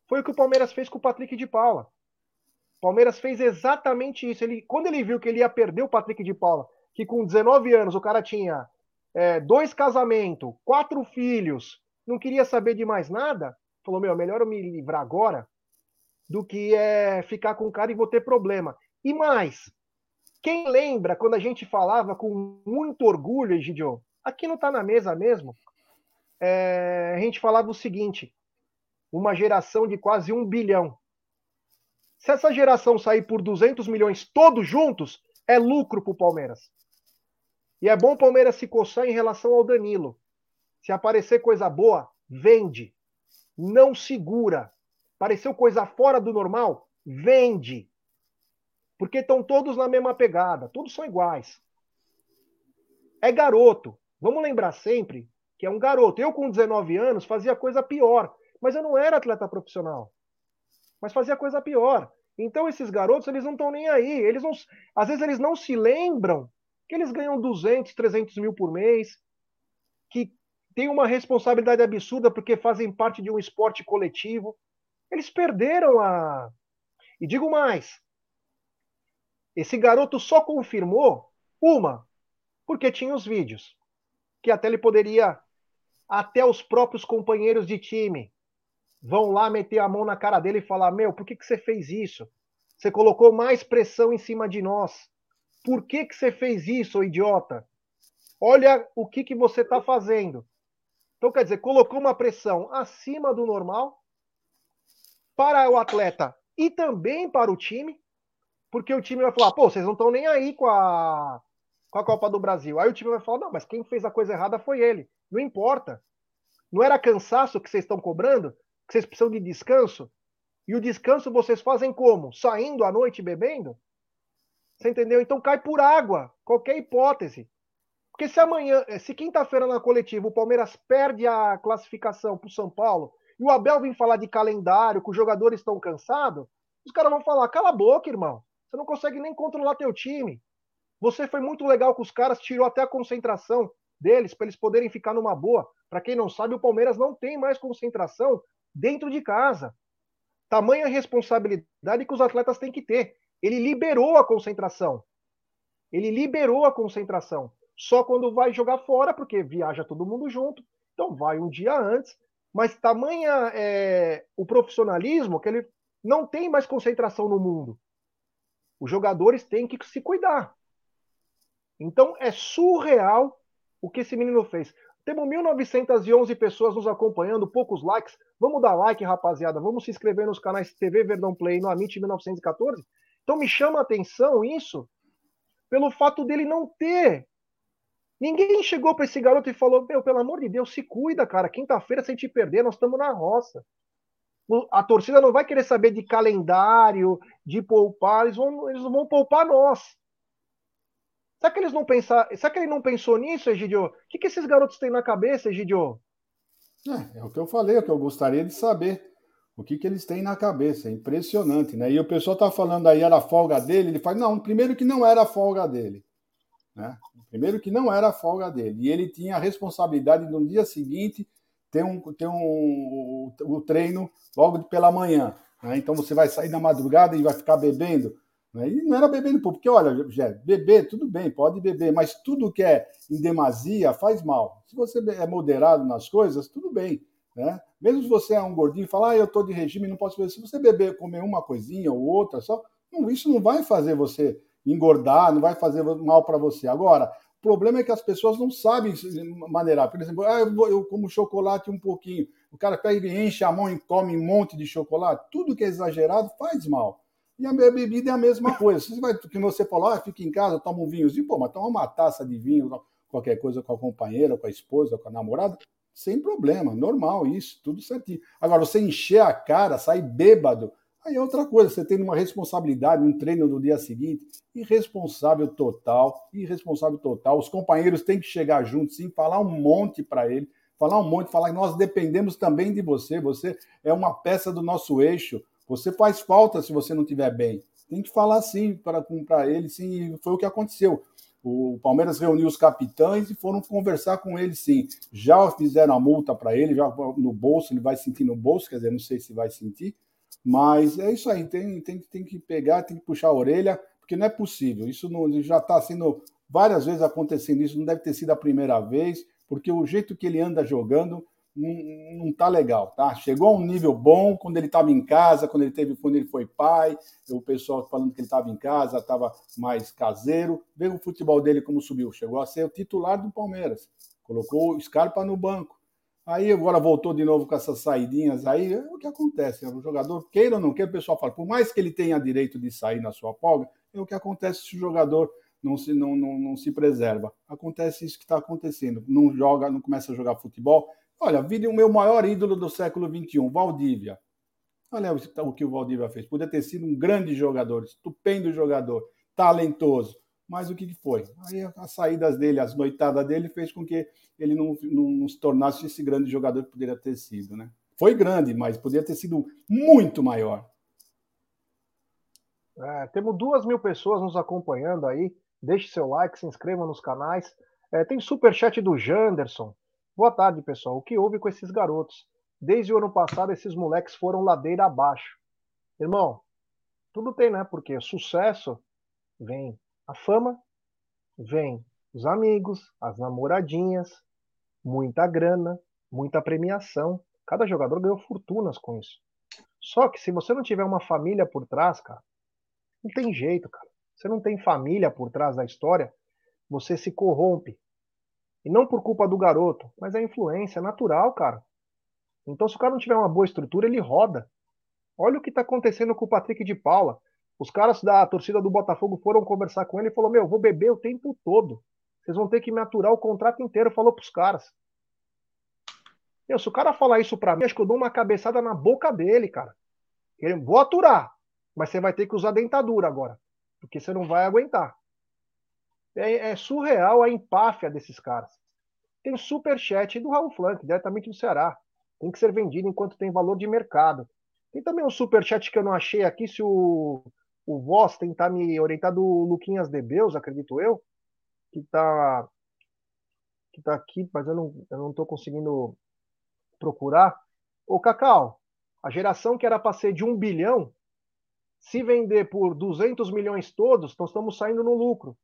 A: Foi o que o Palmeiras fez com o Patrick de Paula. O Palmeiras fez exatamente isso. Ele, quando ele viu que ele ia perder o Patrick de Paula que com 19 anos o cara tinha é, dois casamentos, quatro filhos, não queria saber de mais nada, falou: Meu, melhor eu me livrar agora do que é, ficar com o cara e vou ter problema. E mais, quem lembra quando a gente falava com muito orgulho, Egidio, aqui não está na mesa mesmo, é, a gente falava o seguinte: uma geração de quase um bilhão. Se essa geração sair por 200 milhões todos juntos, é lucro para o Palmeiras. E é bom o Palmeiras se coçar em relação ao Danilo. Se aparecer coisa boa, vende. Não segura. Apareceu coisa fora do normal, vende. Porque estão todos na mesma pegada, todos são iguais. É garoto. Vamos lembrar sempre que é um garoto. Eu, com 19 anos, fazia coisa pior. Mas eu não era atleta profissional. Mas fazia coisa pior. Então, esses garotos, eles não estão nem aí. Eles não, às vezes, eles não se lembram que eles ganham 200, 300 mil por mês, que tem uma responsabilidade absurda porque fazem parte de um esporte coletivo. Eles perderam a. E digo mais: esse garoto só confirmou uma, porque tinha os vídeos, que até ele poderia, até os próprios companheiros de time vão lá meter a mão na cara dele e falar: Meu, por que, que você fez isso? Você colocou mais pressão em cima de nós. Por que, que você fez isso, idiota? Olha o que, que você está fazendo. Então, quer dizer, colocou uma pressão acima do normal para o atleta e também para o time, porque o time vai falar, pô, vocês não estão nem aí com a, com a Copa do Brasil. Aí o time vai falar, não, mas quem fez a coisa errada foi ele. Não importa. Não era cansaço que vocês estão cobrando? Que vocês precisam de descanso? E o descanso vocês fazem como? Saindo à noite bebendo? Você entendeu? Então cai por água, qualquer hipótese. Porque se amanhã, eh, se quinta-feira na coletiva o Palmeiras perde a classificação para o São Paulo e o Abel vem falar de calendário, que os jogadores estão cansados, os caras vão falar: cala a boca, irmão. Você não consegue nem controlar teu time. Você foi muito legal com os caras, tirou até a concentração deles para eles poderem ficar numa boa. Para quem não sabe, o Palmeiras não tem mais concentração dentro de casa. Tamanha responsabilidade que os atletas têm que ter. Ele liberou a concentração. Ele liberou a concentração. Só quando vai jogar fora, porque viaja todo mundo junto. Então vai um dia antes. Mas tamanha é, o profissionalismo que ele não tem mais concentração no mundo. Os jogadores têm que se cuidar. Então é surreal o que esse menino fez. Temos 1.911 pessoas nos acompanhando, poucos likes. Vamos dar like, rapaziada. Vamos se inscrever nos canais TV Verdão Play no Amit 1914 então me chama a atenção isso pelo fato dele não ter. Ninguém chegou para esse garoto e falou: Meu, pelo amor de Deus, se cuida, cara. Quinta-feira, se a gente perder, nós estamos na roça. A torcida não vai querer saber de calendário, de poupar, eles vão, eles vão poupar nós. Será que eles não pensar, será que ele não pensou nisso, Egidio? O que, que esses garotos têm na cabeça, Egidio?
B: É, é o que eu falei, é o que eu gostaria de saber o que, que eles têm na cabeça. É impressionante, né? E o pessoal está falando aí, era a folga dele. Ele fala, não, primeiro que não era a folga dele. Né? Primeiro que não era a folga dele. E ele tinha a responsabilidade de no dia seguinte ter um, ter um, o treino logo pela manhã. Né? Então você vai sair na madrugada e vai ficar bebendo. Né? E não era bebendo, porque olha, Jé, beber, tudo bem, pode beber, mas tudo que é em demasia faz mal. Se você é moderado nas coisas, tudo bem. Né? Mesmo se você é um gordinho e falar, ah, eu estou de regime, não posso beber. Se você beber, comer uma coisinha ou outra só, não, isso não vai fazer você engordar, não vai fazer mal para você. Agora, o problema é que as pessoas não sabem maneirar. Por exemplo, ah, eu, eu, como chocolate um pouquinho. O cara pega e enche a mão e come um monte de chocolate. Tudo que é exagerado faz mal. E a bebida é a mesma coisa. Você vai, que você falou, ah, fica em casa, toma um vinhozinho. Pô, mas toma uma taça de vinho, qualquer coisa com a companheira, com a esposa, com a namorada, sem problema, normal isso, tudo certinho. Agora, você encher a cara, sair bêbado, Aí é outra coisa, você tem uma responsabilidade, um treino no dia seguinte, irresponsável total, irresponsável total. Os companheiros têm que chegar juntos, sim, falar um monte para ele, falar um monte, falar que nós dependemos também de você, você é uma peça do nosso eixo, você faz falta se você não estiver bem. Tem que falar sim para ele, sim, foi o que aconteceu. O Palmeiras reuniu os capitães e foram conversar com ele, sim. Já fizeram a multa para ele, já no bolso, ele vai sentir no bolso, quer dizer, não sei se vai sentir, mas é isso aí, tem, tem, tem que pegar, tem que puxar a orelha, porque não é possível. Isso não, já está sendo várias vezes acontecendo, isso não deve ter sido a primeira vez, porque o jeito que ele anda jogando não, não tá legal, tá? Chegou a um nível bom quando ele estava em casa, quando ele teve, quando ele foi pai, o pessoal falando que ele estava em casa, estava mais caseiro. Veja o futebol dele como subiu, chegou a ser o titular do Palmeiras, colocou o Scarpa no banco. Aí agora voltou de novo com essas saidinhas aí, é o que acontece. Né? O jogador, queira ou não queira, o pessoal fala, por mais que ele tenha direito de sair na sua folga, é o que acontece se o jogador não se, não, não, não se preserva. Acontece isso que está acontecendo. Não joga, não começa a jogar futebol. Olha, vi o meu maior ídolo do século XXI, Valdívia. Olha o que o Valdívia fez. Podia ter sido um grande jogador, estupendo jogador, talentoso mas o que, foi? Aí as saídas dele, as noitadas dele, fez com que ele não, não, não, se tornasse esse grande jogador que poderia ter sido, né? Foi grande, mas poderia ter sido muito maior.
A: É, temos duas mil pessoas nos acompanhando aí. Deixe seu like, se inscreva nos canais. É, tem superchat do Janderson. Boa tarde, pessoal. O que houve com esses garotos? Desde o ano passado, esses moleques foram ladeira abaixo. Irmão, tudo tem, né? Porque sucesso vem a fama, vem os amigos, as namoradinhas, muita grana, muita premiação. Cada jogador ganhou fortunas com isso. Só que se você não tiver uma família por trás, cara, não tem jeito, cara. Você não tem família por trás da história, você se corrompe. E não por culpa do garoto, mas é influência natural, cara. Então, se o cara não tiver uma boa estrutura, ele roda. Olha o que está acontecendo com o Patrick de Paula. Os caras da torcida do Botafogo foram conversar com ele e falou: Meu, vou beber o tempo todo. Vocês vão ter que me aturar o contrato inteiro. Falou pros caras. Meu, se o cara falar isso pra mim, acho que eu dou uma cabeçada na boca dele, cara. Eu vou aturar, mas você vai ter que usar dentadura agora, porque você não vai aguentar. É, é surreal a empáfia desses caras. Tem super chat do Raul Flank, diretamente do Ceará. Tem que ser vendido enquanto tem valor de mercado. Tem também um super chat que eu não achei aqui, se o o Voz tentar me orientar do Luquinhas Debeus, acredito eu, que está que tá aqui, mas eu não, eu não tô conseguindo procurar. Ô, Cacau, a geração que era para ser de um bilhão, se vender por 200 milhões todos, nós estamos saindo no lucro.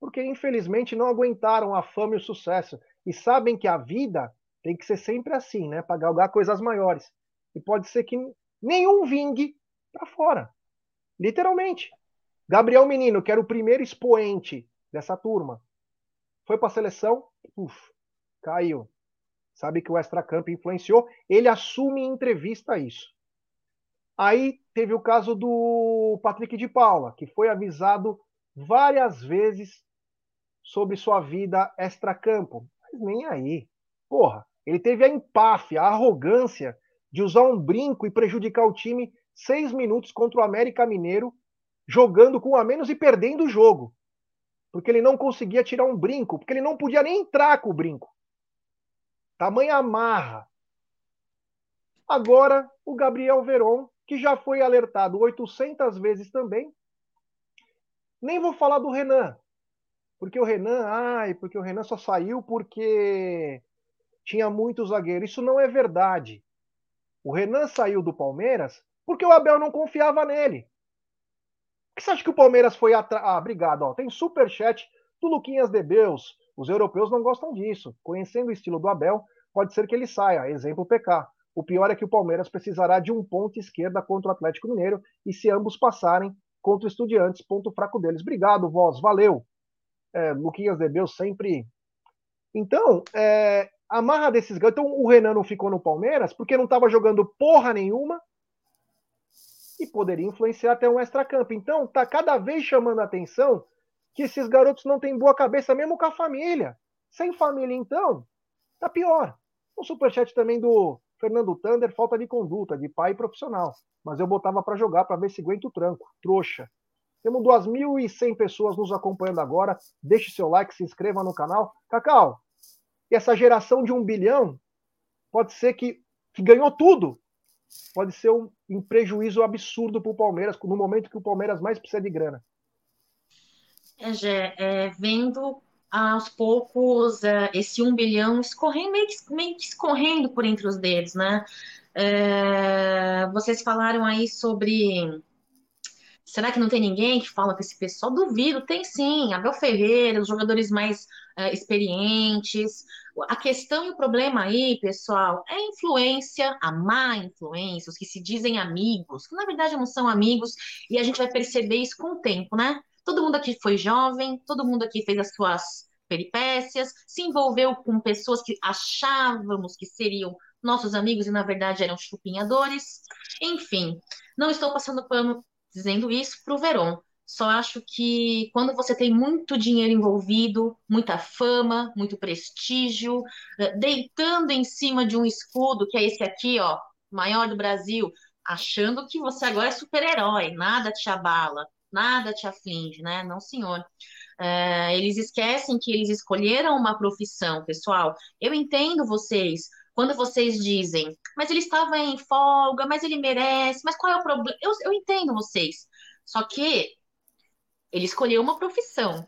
A: Porque, infelizmente, não aguentaram a fama e o sucesso. E sabem que a vida tem que ser sempre assim, né? Para galgar coisas maiores. E pode ser que nenhum vingue para fora. Literalmente. Gabriel Menino, que era o primeiro expoente dessa turma, foi para a seleção, uf, caiu. Sabe que o extracampo influenciou. Ele assume em entrevista isso. Aí teve o caso do Patrick de Paula, que foi avisado várias vezes sobre sua vida extracampo. Mas nem aí. Porra, ele teve a empáfia, a arrogância de usar um brinco e prejudicar o time seis minutos contra o América Mineiro, jogando com a menos e perdendo o jogo. Porque ele não conseguia tirar um brinco, porque ele não podia nem entrar com o brinco. Tamanha amarra. Agora, o Gabriel Veron, que já foi alertado 800 vezes também. Nem vou falar do Renan. Porque o Renan, ai, porque o Renan só saiu porque tinha muito zagueiro. Isso não é verdade. O Renan saiu do Palmeiras porque o Abel não confiava nele. Por que você acha que o Palmeiras foi atrás? Ah, obrigado. Ó. Tem superchat do Luquinhas Debeus. Os europeus não gostam disso. Conhecendo o estilo do Abel, pode ser que ele saia. Exemplo PK. O pior é que o Palmeiras precisará de um ponto esquerda contra o Atlético Mineiro e se ambos passarem, contra o Estudiantes, ponto fraco deles. Obrigado, voz, valeu. É, Luquinhas Debeu sempre. Então, é, a marra desses garotos. Então, o Renan não ficou no Palmeiras porque não estava jogando porra nenhuma e poderia influenciar até um extra-campo. Então, tá cada vez chamando a atenção que esses garotos não têm boa cabeça, mesmo com a família. Sem família, então, tá pior. O superchat também do Fernando Thunder, falta de conduta, de pai profissional. Mas eu botava para jogar para ver se aguenta o tranco. Trouxa. Temos 2.100 pessoas nos acompanhando agora. Deixe seu like, se inscreva no canal. Cacau, e essa geração de um bilhão pode ser que, que ganhou tudo. Pode ser um, um prejuízo absurdo para o Palmeiras, no momento que o Palmeiras mais precisa de grana.
C: É, Gé, é, vendo aos poucos é, esse um bilhão escorrendo, meio que, meio que escorrendo por entre os dedos, né? É, vocês falaram aí sobre. Será que não tem ninguém que fala com esse pessoal? Duvido, tem sim. Abel Ferreira, os jogadores mais é, experientes. A questão e o problema aí, pessoal, é a influência, a má influência, os que se dizem amigos, que na verdade não são amigos, e a gente vai perceber isso com o tempo, né? Todo mundo aqui foi jovem, todo mundo aqui fez as suas peripécias, se envolveu com pessoas que achávamos que seriam nossos amigos e na verdade eram chupinhadores. Enfim, não estou passando pano dizendo isso para o Verón. Só acho que quando você tem muito dinheiro envolvido, muita fama, muito prestígio, eh, deitando em cima de um escudo, que é esse aqui, ó, maior do Brasil, achando que você agora é super-herói, nada te abala nada te aflige, né? Não, senhor. É, eles esquecem que eles escolheram uma profissão, pessoal. Eu entendo vocês quando vocês dizem, mas ele estava em folga, mas ele merece, mas qual é o problema? Eu, eu entendo vocês. Só que ele escolheu uma profissão,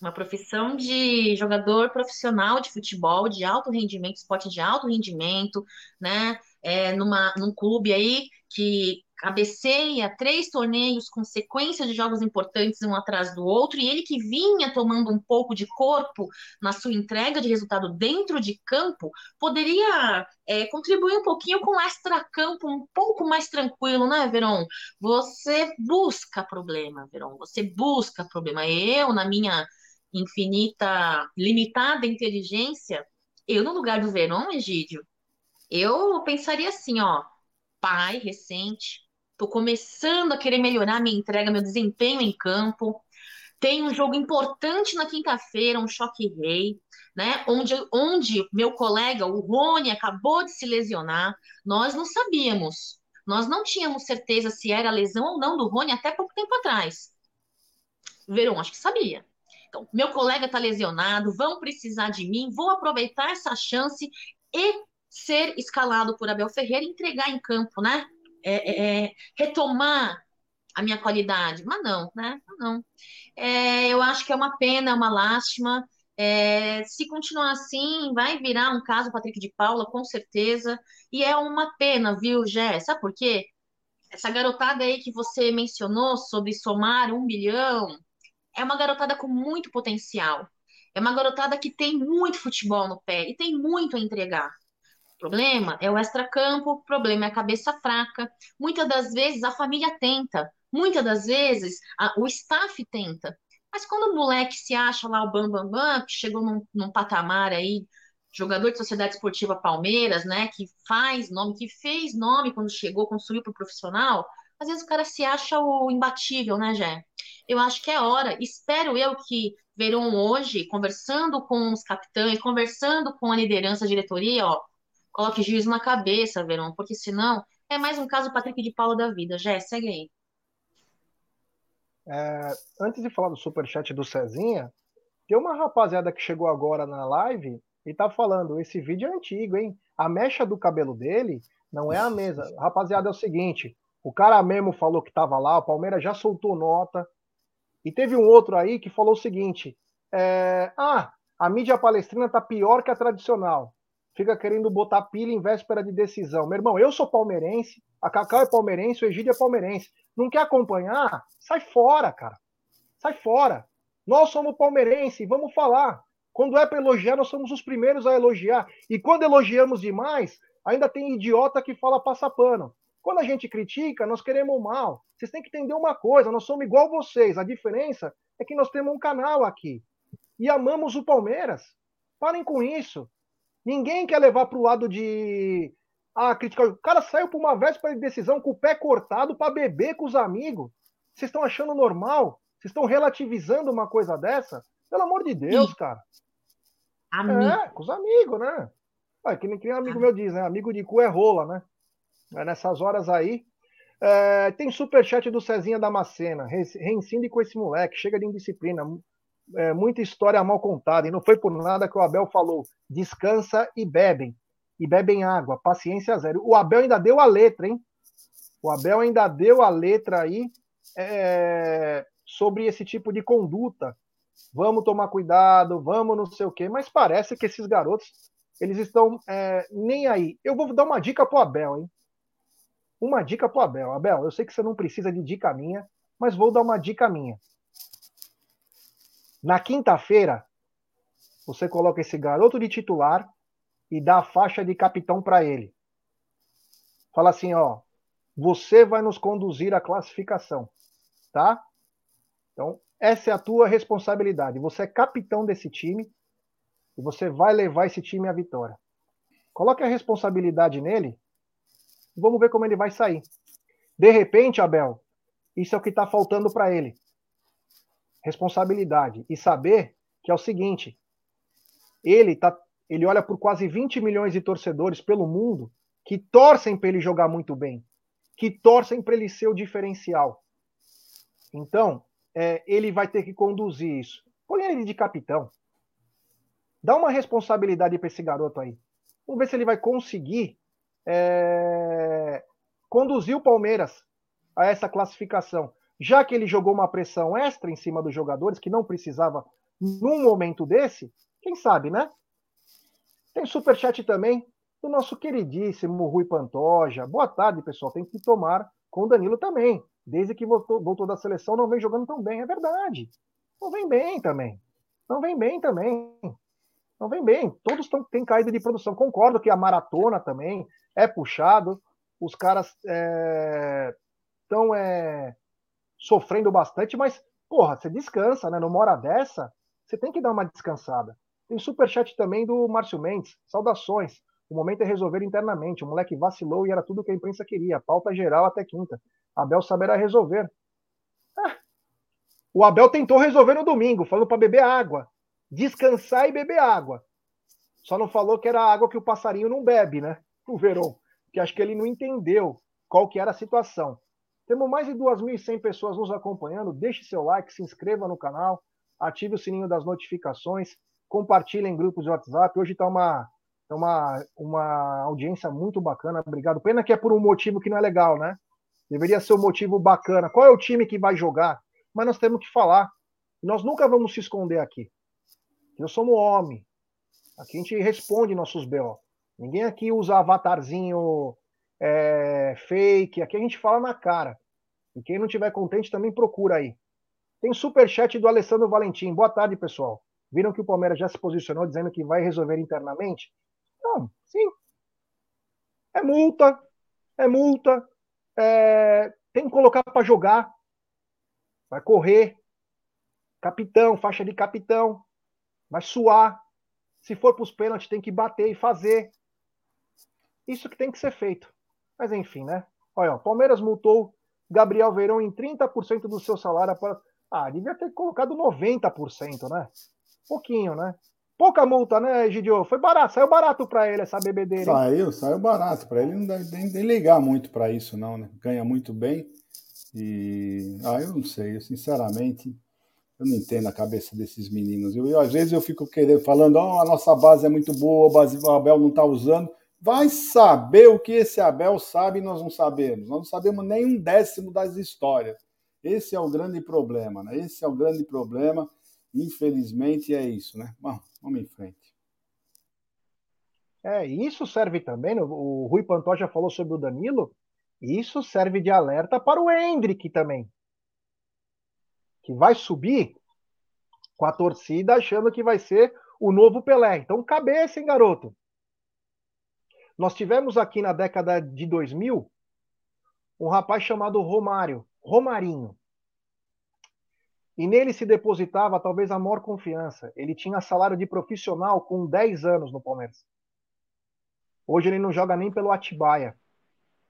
C: uma profissão de jogador profissional de futebol, de alto rendimento, esporte de alto rendimento, né? É, numa, num clube aí que cabeceia três torneios com sequência de jogos importantes um atrás do outro, e ele que vinha tomando um pouco de corpo na sua entrega de resultado dentro de campo, poderia é, contribuir um pouquinho com extra-campo um pouco mais tranquilo, né, Veron? Você busca problema, Veron, você busca problema. Eu, na minha infinita, limitada inteligência, eu, no lugar do Veron, Egídio, eu pensaria assim, ó, pai recente, Estou começando a querer melhorar minha entrega, meu desempenho em campo. Tem um jogo importante na quinta-feira, um choque rei, né? Onde, onde meu colega, o Rony, acabou de se lesionar. Nós não sabíamos. Nós não tínhamos certeza se era lesão ou não do Rony até pouco tempo atrás. Verão, acho que sabia. Então, meu colega está lesionado, vão precisar de mim, vou aproveitar essa chance e ser escalado por Abel Ferreira e entregar em campo, né? É, é, é, retomar a minha qualidade. Mas não, né? Não. É, eu acho que é uma pena, é uma lástima. É, se continuar assim, vai virar um caso Patrick de Paula, com certeza. E é uma pena, viu, Jé? Sabe por quê? Essa garotada aí que você mencionou sobre somar um bilhão é uma garotada com muito potencial. É uma garotada que tem muito futebol no pé e tem muito a entregar. Problema é o extracampo, o problema é a cabeça fraca. Muitas das vezes a família tenta, muitas das vezes a, o staff tenta. Mas quando o moleque se acha lá o Bam Bam Bam, que chegou num, num patamar aí, jogador de Sociedade Esportiva Palmeiras, né, que faz nome, que fez nome quando chegou, construiu para o profissional, às vezes o cara se acha o imbatível, né, Jé? Eu acho que é hora, espero eu que Verão hoje, conversando com os capitães, conversando com a liderança, a diretoria, ó, coloque juízo na cabeça, Verão, porque senão é mais um caso Patrick de Paula da vida. Já segue aí.
A: É, antes de falar do superchat do Cezinha, tem uma rapaziada que chegou agora na live e tá falando: esse vídeo é antigo, hein? A mecha do cabelo dele não é a mesa. Rapaziada, é o seguinte: o cara mesmo falou que tava lá, o Palmeiras já soltou nota. E teve um outro aí que falou o seguinte: é, ah, a mídia palestrina tá pior que a tradicional fica querendo botar pilha em véspera de decisão. Meu irmão, eu sou palmeirense, a Cacau é palmeirense, o Egídio é palmeirense. Não quer acompanhar? Sai fora, cara. Sai fora. Nós somos palmeirense, vamos falar. Quando é para elogiar, nós somos os primeiros a elogiar. E quando elogiamos demais, ainda tem idiota que fala passa pano. Quando a gente critica, nós queremos mal. Vocês têm que entender uma coisa: nós somos igual vocês. A diferença é que nós temos um canal aqui e amamos o Palmeiras. Parem com isso. Ninguém quer levar para o lado de ah, criticar. O cara saiu por uma véspera de decisão com o pé cortado para beber com os amigos. Vocês estão achando normal? Vocês estão relativizando uma coisa dessa? Pelo amor de Deus, cara. Amigo. É, com os amigos, né? É, que nem que um amigo meu diz, né? Amigo de cu é rola, né? É nessas horas aí. É, tem superchat do Cezinha Damascena. Reincide com esse moleque, chega de indisciplina. É, muita história mal contada. E não foi por nada que o Abel falou. Descansa e bebem. E bebem água. Paciência zero. O Abel ainda deu a letra, hein? O Abel ainda deu a letra aí é, sobre esse tipo de conduta. Vamos tomar cuidado, vamos não sei o quê. Mas parece que esses garotos, eles estão é, nem aí. Eu vou dar uma dica pro Abel, hein? Uma dica pro Abel. Abel, eu sei que você não precisa de dica minha, mas vou dar uma dica minha. Na quinta-feira, você coloca esse garoto de titular e dá a faixa de capitão para ele. Fala assim, ó, você vai nos conduzir à classificação, tá? Então, essa é a tua responsabilidade. Você é capitão desse time e você vai levar esse time à vitória. Coloque a responsabilidade nele e vamos ver como ele vai sair. De repente, Abel, isso é o que está faltando para ele. Responsabilidade. E saber que é o seguinte: ele, tá, ele olha por quase 20 milhões de torcedores pelo mundo que torcem para ele jogar muito bem, que torcem para ele ser o diferencial. Então, é, ele vai ter que conduzir isso. Põe ele de capitão. Dá uma responsabilidade para esse garoto aí. Vamos ver se ele vai conseguir é, conduzir o Palmeiras a essa classificação. Já que ele jogou uma pressão extra em cima dos jogadores, que não precisava num momento desse, quem sabe, né? Tem superchat também do nosso queridíssimo Rui Pantoja. Boa tarde, pessoal. Tem que tomar com o Danilo também desde que voltou, voltou da seleção, não vem jogando tão bem. É verdade. Não vem bem também. Não vem bem também. Não vem bem. Todos tão, têm caído de produção. Concordo que a maratona também é puxado. Os caras estão é, é, sofrendo bastante, mas, porra, você descansa, né? Numa hora dessa, você tem que dar uma descansada. Tem superchat também do Márcio Mendes. Saudações. O momento é resolver internamente. O moleque vacilou e era tudo que a imprensa queria. Pauta geral até quinta. Abel saberá resolver. Ah, o Abel tentou resolver no domingo, falou para beber água. Descansar e beber água. Só não falou que era água que o passarinho não bebe, né? O Verão. Que acho que ele não entendeu qual que era a situação. Temos mais de 2.100 pessoas nos acompanhando. Deixe seu like, se inscreva no canal, ative o sininho das notificações, compartilhe em grupos de WhatsApp. Hoje está uma, tá uma, uma audiência muito bacana. Obrigado. Pena que é por um motivo que não é legal, né? Deveria ser um motivo bacana. Qual é o time que vai jogar? Mas nós temos que falar. Nós nunca vamos se esconder aqui. Nós somos homem. Aqui a gente responde nossos BO. Ninguém aqui usa avatarzinho é, fake. Aqui a gente fala na cara. E quem não tiver contente também procura aí. Tem super chat do Alessandro Valentim. Boa tarde, pessoal. Viram que o Palmeiras já se posicionou dizendo que vai resolver internamente? Não, sim. É multa, é multa, é, tem que colocar para jogar. Vai correr. Capitão, faixa de capitão. Vai suar. Se for para os pênaltis, tem que bater e fazer. Isso que tem que ser feito. Mas enfim, né? Olha, o Palmeiras multou Gabriel Verão em 30% do seu salário. Para... Ah, devia ter colocado 90%, né? Pouquinho, né? Pouca multa, né, Gidio? Foi barato, saiu barato para ele essa bebedeira.
B: Saiu, saiu barato. Para ele não deve nem, ligar muito para isso, não, né? Ganha muito bem. E. Ah, eu não sei, eu, sinceramente, eu não entendo a cabeça desses meninos. Eu, eu às vezes eu fico querendo, falando, oh, a nossa base é muito boa, o Abel não está usando. Vai saber o que esse Abel sabe e nós não sabemos. Nós não sabemos nem um décimo das histórias. Esse é o grande problema, né? Esse é o grande problema. Infelizmente é isso, né? Bom, vamos em frente.
A: É, isso serve também, o Rui Pantoja falou sobre o Danilo, isso serve de alerta para o Hendrick também. Que vai subir com a torcida achando que vai ser o novo Pelé. Então, cabeça, hein, garoto? Nós tivemos aqui na década de 2000 um rapaz chamado Romário, Romarinho. E nele se depositava talvez a maior confiança. Ele tinha salário de profissional com 10 anos no Palmeiras. Hoje ele não joga nem pelo Atibaia.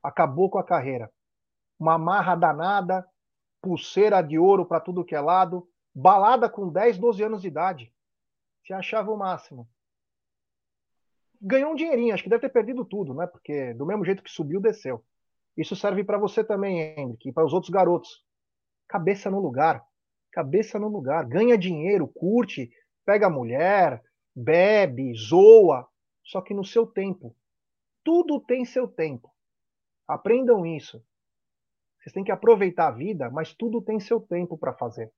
A: Acabou com a carreira. Uma marra danada, pulseira de ouro para tudo que é lado, balada com 10, 12 anos de idade. Se achava o máximo. Ganhou um dinheirinho, acho que deve ter perdido tudo, né? Porque do mesmo jeito que subiu, desceu. Isso serve para você também, Henrique, e para os outros garotos. Cabeça no lugar cabeça no lugar, ganha dinheiro, curte, pega a mulher, bebe, zoa, só que no seu tempo. Tudo tem seu tempo. Aprendam isso. Vocês têm que aproveitar a vida, mas tudo tem seu tempo para fazer.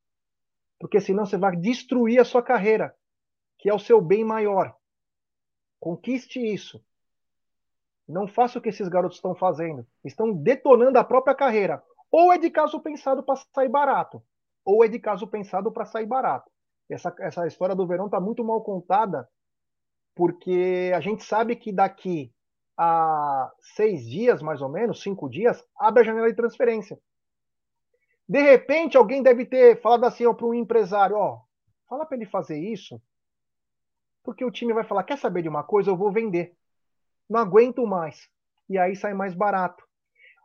A: Porque senão você vai destruir a sua carreira, que é o seu bem maior. Conquiste isso. Não faça o que esses garotos estão fazendo. Estão detonando a própria carreira. Ou é de caso pensado para sair barato ou é de caso pensado para sair barato. Essa, essa história do verão está muito mal contada, porque a gente sabe que daqui a seis dias, mais ou menos, cinco dias, abre a janela de transferência. De repente, alguém deve ter falado assim para um empresário: ó, fala para ele fazer isso, porque o time vai falar: quer saber de uma coisa? Eu vou vender. Não aguento mais. E aí sai mais barato.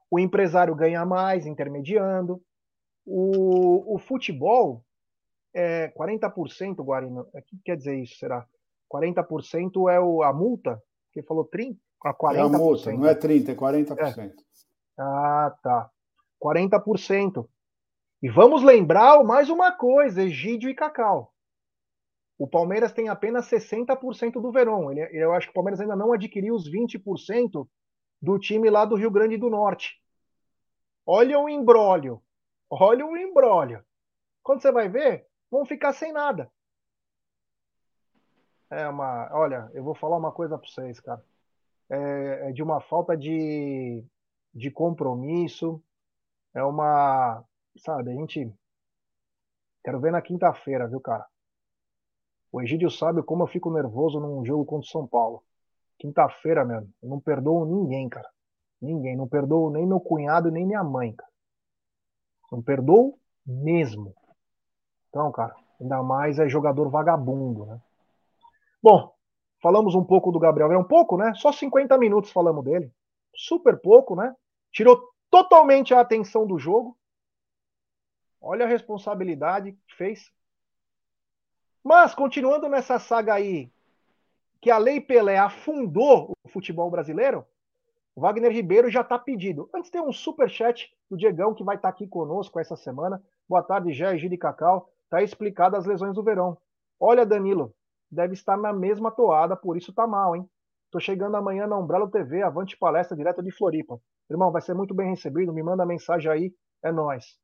A: O empresário ganha mais intermediando, o, o futebol é 40%, Guarino. O que quer dizer isso? Será? 40% é o, a multa? Que falou 30%?
B: A 40%. É a multa, não é 30%, é 40%. É.
A: Ah, tá. 40%. E vamos lembrar mais uma coisa: Egídio e Cacau. O Palmeiras tem apenas 60% do Verão. Ele, eu acho que o Palmeiras ainda não adquiriu os 20% do time lá do Rio Grande do Norte. Olha o embrólio. Olha o embrólio. Quando você vai ver, vão ficar sem nada. É uma. Olha, eu vou falar uma coisa para vocês, cara. É, é, de uma falta de, de compromisso. É uma. Sabe, a gente. Quero ver na quinta-feira, viu, cara? O Egídio sabe como eu fico nervoso num jogo contra o São Paulo. Quinta-feira, mesmo. Eu não perdoo ninguém, cara. Ninguém. Não perdoo nem meu cunhado nem minha mãe, cara. Não perdoo mesmo. Então, cara, ainda mais é jogador vagabundo, né? Bom, falamos um pouco do Gabriel, é um pouco, né? Só 50 minutos falamos dele. Super pouco, né? Tirou totalmente a atenção do jogo. Olha a responsabilidade que fez. Mas, continuando nessa saga aí, que a Lei Pelé afundou o futebol brasileiro, Wagner Ribeiro já está pedido. Antes tem um super chat do Diegão que vai estar tá aqui conosco essa semana. Boa tarde, Gé, Gide Cacau. Tá explicado as lesões do verão. Olha, Danilo, deve estar na mesma toada, por isso tá mal, hein? Tô chegando amanhã na Umbrella TV, avante palestra direto de Floripa. Irmão, vai ser muito bem recebido, me manda mensagem aí, é nós.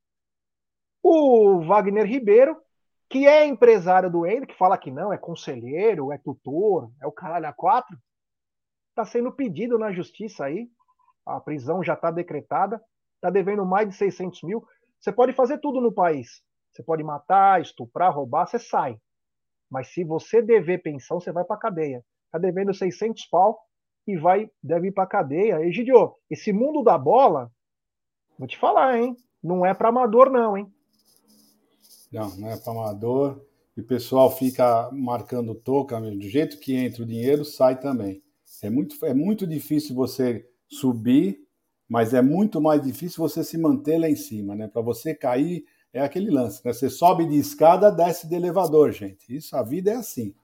A: O Wagner Ribeiro, que é empresário do Ender, que fala que não, é conselheiro, é tutor, é o caralho a quatro, está sendo pedido na justiça aí, a prisão já está decretada, está devendo mais de 600 mil. Você pode fazer tudo no país. Você pode matar, estuprar, roubar, você sai. Mas se você dever pensão, você vai para cadeia. Está devendo 600 pau e vai deve ir para cadeia. Egidio, esse mundo da bola, vou te falar, hein? Não é para amador não, hein?
B: Não, não é para amador. E o pessoal fica marcando toca, do jeito que entra o dinheiro, sai também. É muito, é muito difícil você subir, mas é muito mais difícil você se manter lá em cima, né? Para você cair é aquele lance, né? Você sobe de escada, desce de elevador, gente. Isso a vida é assim,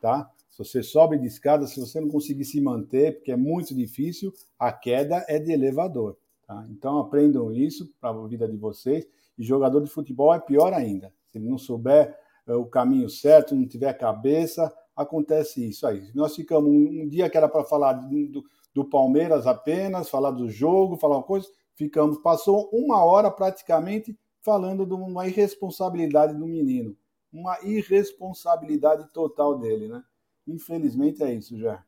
B: tá? Se você sobe de escada, se você não conseguir se manter, porque é muito difícil, a queda é de elevador, tá? Então aprendam isso para a vida de vocês. E jogador de futebol é pior ainda. Se ele não souber eh, o caminho certo, não tiver cabeça, acontece isso aí. Nós ficamos um, um dia que era para falar do, do, Palmeiras apenas, falar do jogo, falar uma coisa, ficamos, passou uma hora praticamente falando de uma irresponsabilidade do menino, uma irresponsabilidade total dele, né? Infelizmente é isso já.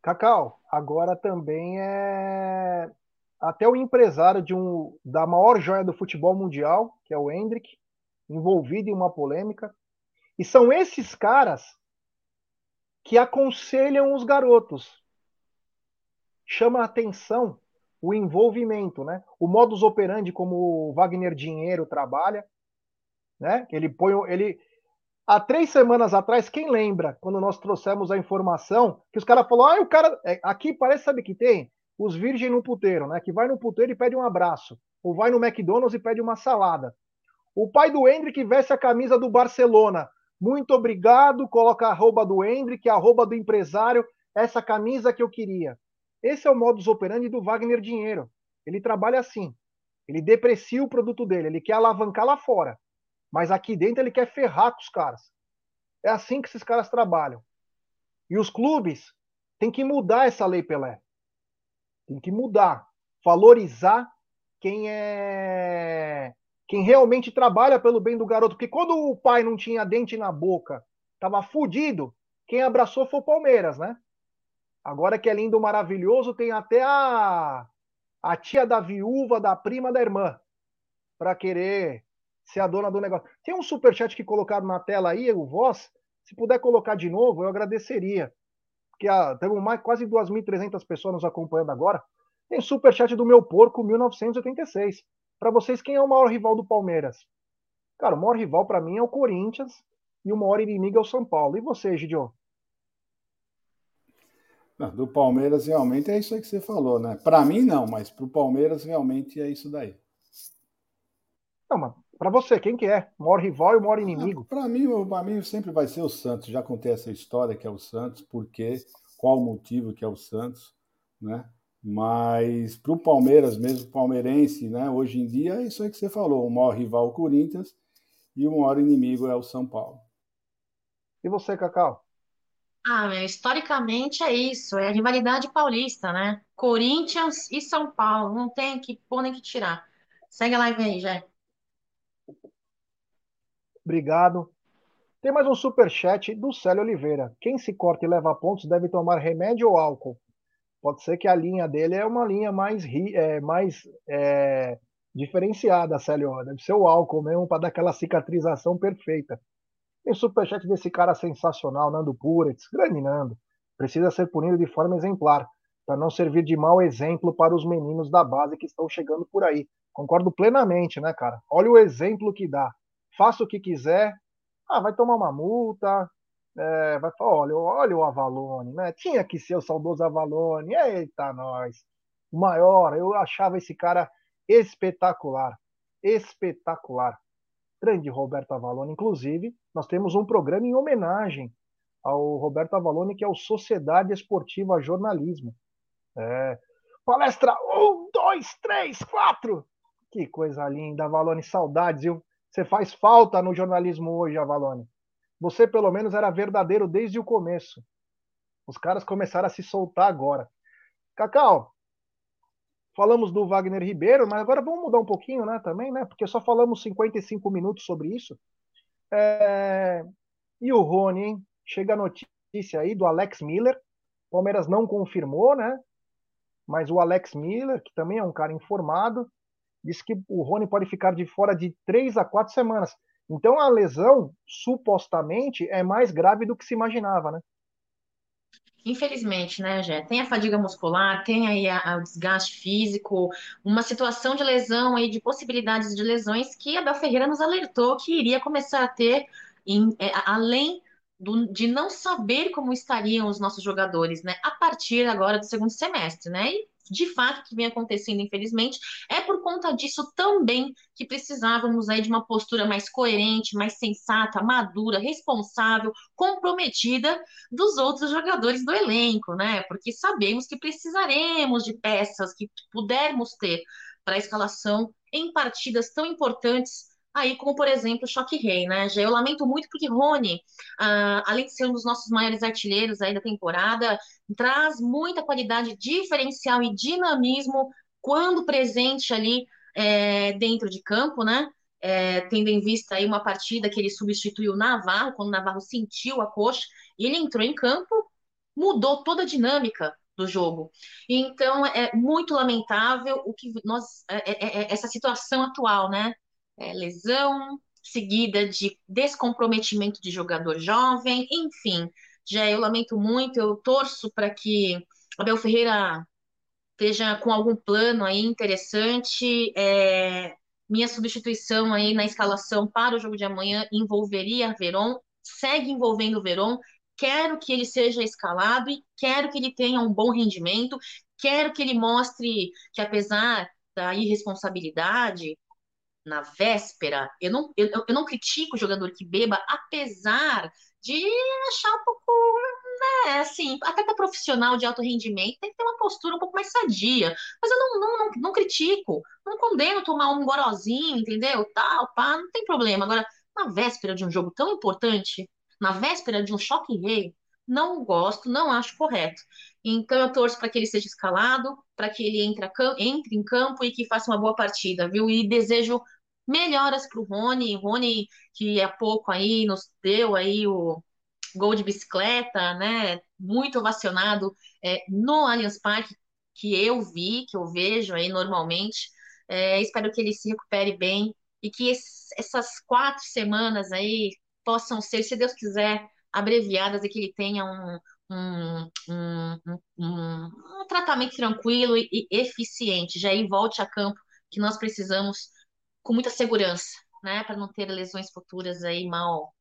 A: Cacau, agora também é até o empresário de um da maior joia do futebol mundial, que é o Hendrick, envolvido em uma polêmica, e são esses caras que aconselham os garotos. Chama a atenção o envolvimento, né? O modus operandi como o Wagner Dinheiro trabalha, né? Ele põe, ele há três semanas atrás, quem lembra quando nós trouxemos a informação que os caras falaram, ah, o cara é, aqui parece sabe que tem os virgem no puteiro, né? Que vai no puteiro e pede um abraço, ou vai no McDonald's e pede uma salada. O pai do Hendrick veste a camisa do Barcelona. Muito obrigado, coloca a arroba do Hendrick, a arroba do empresário, essa camisa que eu queria. Esse é o modus operandi do Wagner Dinheiro. Ele trabalha assim. Ele deprecia o produto dele, ele quer alavancar lá fora. Mas aqui dentro ele quer ferrar com os caras. É assim que esses caras trabalham. E os clubes têm que mudar essa lei Pelé. Tem que mudar. Valorizar quem é quem realmente trabalha pelo bem do garoto. Porque quando o pai não tinha dente na boca, tava fudido, quem abraçou foi o Palmeiras, né? Agora que é lindo, maravilhoso, tem até a, a tia da viúva, da prima da irmã, para querer ser a dona do negócio. Tem um superchat que colocaram na tela aí, o Voz. Se puder colocar de novo, eu agradeceria. Porque ah, temos mais, quase 2.300 pessoas nos acompanhando agora. Tem superchat do meu porco 1986. Para vocês, quem é o maior rival do Palmeiras? Cara, o maior rival para mim é o Corinthians e o maior inimigo é o São Paulo. E você, Gidio?
B: do Palmeiras realmente é isso aí que você falou, né? Para mim não, mas para o Palmeiras realmente é isso daí.
A: Não, mas para você, quem que é? O maior rival e o maior inimigo?
B: Para mim, para mim sempre vai ser o Santos. Já contei essa história que é o Santos, por quê, qual o motivo que é o Santos, né? Mas para o Palmeiras mesmo, palmeirense, né? Hoje em dia é isso aí que você falou. O maior rival é o Corinthians e o maior inimigo é o São Paulo.
A: E você, Cacau?
C: Ah, meu, historicamente é isso, é a rivalidade paulista, né? Corinthians e São Paulo, não tem que pôr nem que tirar. Segue a live aí, Jé.
A: Obrigado. Tem mais um super chat do Célio Oliveira. Quem se corta e leva pontos deve tomar remédio ou álcool? Pode ser que a linha dele é uma linha mais, é, mais é, diferenciada, Célio. Deve ser o álcool mesmo para dar aquela cicatrização perfeita. Tem superchat desse cara sensacional, Nando Puretz, grande Nando. Precisa ser punido de forma exemplar, para não servir de mau exemplo para os meninos da base que estão chegando por aí. Concordo plenamente, né, cara? Olha o exemplo que dá. Faça o que quiser. Ah, vai tomar uma multa. É, vai falar, olha, olha o Avalone, né? Tinha que ser o saudoso Avalone. Eita, nós. O maior, eu achava esse cara espetacular. Espetacular grande Roberto Avalone. Inclusive, nós temos um programa em homenagem ao Roberto Avalone, que é o Sociedade Esportiva Jornalismo. É, palestra um, dois, três, quatro. Que coisa linda, Avalone, saudades, viu? Você faz falta no jornalismo hoje, Avalone. Você, pelo menos, era verdadeiro desde o começo. Os caras começaram a se soltar agora. Cacau, Falamos do Wagner Ribeiro, mas agora vamos mudar um pouquinho, né, também, né? Porque só falamos 55 minutos sobre isso. É... E o Rony, hein? Chega a notícia aí do Alex Miller. Palmeiras não confirmou, né? Mas o Alex Miller, que também é um cara informado, disse que o Rony pode ficar de fora de três a quatro semanas. Então a lesão, supostamente, é mais grave do que se imaginava, né?
C: Infelizmente, né, Jé? Tem a fadiga muscular, tem aí a, a, o desgaste físico, uma situação de lesão aí, de possibilidades de lesões que a Bel Ferreira nos alertou que iria começar a ter, em, é, além do, de não saber como estariam os nossos jogadores, né, a partir agora do segundo semestre, né? E de fato que vem acontecendo, infelizmente, é por conta disso também que precisávamos aí de uma postura mais coerente, mais sensata, madura, responsável, comprometida dos outros jogadores do elenco, né? Porque sabemos que precisaremos de peças que pudermos ter para a escalação em partidas tão importantes aí como, por exemplo, Choque Rei, né? Já eu lamento muito porque Rony, ah, além de ser um dos nossos maiores artilheiros aí da temporada, traz muita qualidade diferencial e dinamismo quando presente ali é, dentro de campo, né? É, tendo em vista aí uma partida que ele substituiu o Navarro, quando o Navarro sentiu a coxa, e ele entrou em campo, mudou toda a dinâmica do jogo. Então é muito lamentável o que nós é, é, é essa situação atual, né? É, lesão, seguida de descomprometimento de jogador jovem, enfim. Já eu lamento muito, eu torço para que Abel Ferreira esteja com algum plano aí interessante. É, minha substituição aí na escalação para o jogo de amanhã envolveria Veron, segue envolvendo o Veron. Quero que ele seja escalado e quero que ele tenha um bom rendimento. Quero que ele mostre que, apesar da irresponsabilidade, na véspera, eu não, eu, eu não critico o jogador que beba, apesar de achar um pouco, né, assim, até para profissional de alto rendimento tem que ter uma postura um pouco mais sadia. Mas eu não, não, não, não critico, não condeno tomar um gorozinho, entendeu? Tal, pá, não tem problema. Agora, na véspera de um jogo tão importante, na véspera de um choque rei, não gosto, não acho correto. Então eu torço para que ele seja escalado, para que ele entre, entre, em campo e que faça uma boa partida, viu? E desejo melhoras para o Rony, Rony que há pouco aí nos deu aí o gol de bicicleta, né? Muito ovacionado é, no Allianz Parque, que eu vi, que eu vejo aí normalmente. É, espero que ele se recupere bem e que essas quatro semanas aí possam ser, se Deus quiser, abreviadas e que ele tenha um, um, um, um, um tratamento tranquilo e, e eficiente. Já aí volte a campo, que nós precisamos com muita segurança, né, para não ter lesões futuras aí mal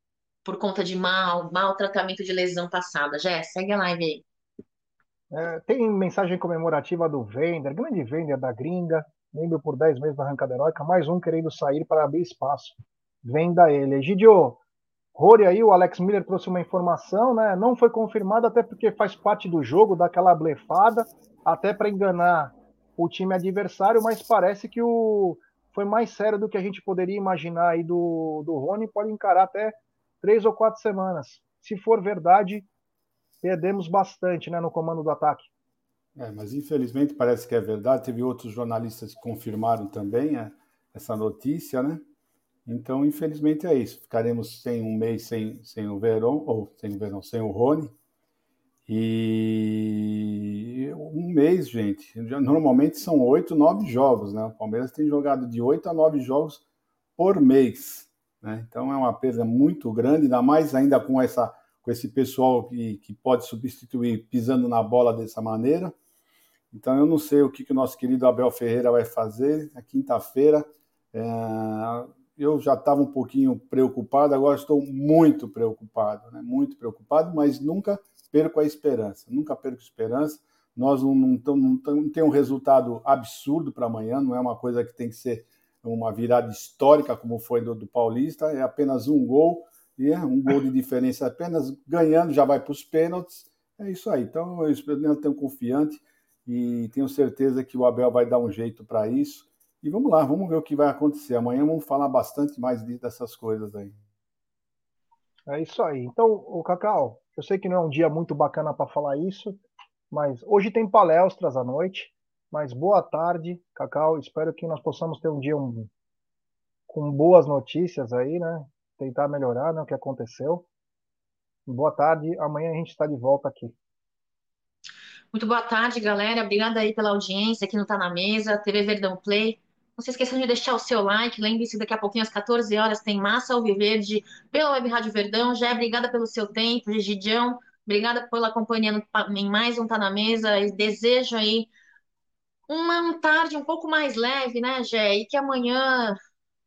C: por conta de mal, mal tratamento de lesão passada. Já segue a live aí.
A: É, tem mensagem comemorativa do Vender, grande Vender da gringa, membro por 10 meses da arrancada heróica, mais um querendo sair para abrir espaço. Venda ele. Egidio, Rory aí, o Alex Miller trouxe uma informação, né? Não foi confirmado, até porque faz parte do jogo, daquela blefada, até para enganar o time adversário, mas parece que o foi mais sério do que a gente poderia imaginar aí do, do Rony, pode encarar até três ou quatro semanas. Se for verdade, perdemos bastante né, no comando do ataque.
B: É, mas infelizmente parece que é verdade. Teve outros jornalistas que confirmaram também é, essa notícia, né? Então, infelizmente é isso. Ficaremos sem um mês sem, sem o Verão, ou sem o Verão, sem o Rony. E um mês, gente, normalmente são oito, nove jogos, né? O Palmeiras tem jogado de oito a nove jogos por mês, né? Então é uma perda muito grande, ainda mais ainda com essa com esse pessoal que, que pode substituir pisando na bola dessa maneira. Então eu não sei o que, que o nosso querido Abel Ferreira vai fazer na quinta-feira. É, eu já estava um pouquinho preocupado, agora estou muito preocupado, né? Muito preocupado, mas nunca perco a esperança, nunca perco a esperança. Nós não, não, não, não tem um resultado absurdo para amanhã, não é uma coisa que tem que ser uma virada histórica como foi do, do Paulista, é apenas um gol, e é um gol de diferença apenas ganhando, já vai para os pênaltis. É isso aí. Então eu, eu tenho confiante e tenho certeza que o Abel vai dar um jeito para isso. E vamos lá, vamos ver o que vai acontecer. Amanhã vamos falar bastante mais dessas coisas aí.
A: É isso aí. Então, o Cacau, eu sei que não é um dia muito bacana para falar isso, mas hoje tem palestras à noite. Mas boa tarde, Cacau. Espero que nós possamos ter um dia um, com boas notícias aí, né? Tentar melhorar né, o que aconteceu. Boa tarde. Amanhã a gente está de volta aqui.
C: Muito boa tarde, galera. Obrigada aí pela audiência aqui no Tá na Mesa, TV Verdão Play. Não se esqueçam de deixar o seu like. Lembre-se, daqui a pouquinho, às 14 horas, tem Massa Alviverde pela Web Rádio Verdão. Já obrigada pelo seu tempo, Gigião. Obrigada pela companhia em mais um Tá na Mesa. E desejo aí uma tarde um pouco mais leve, né, Gé? E que amanhã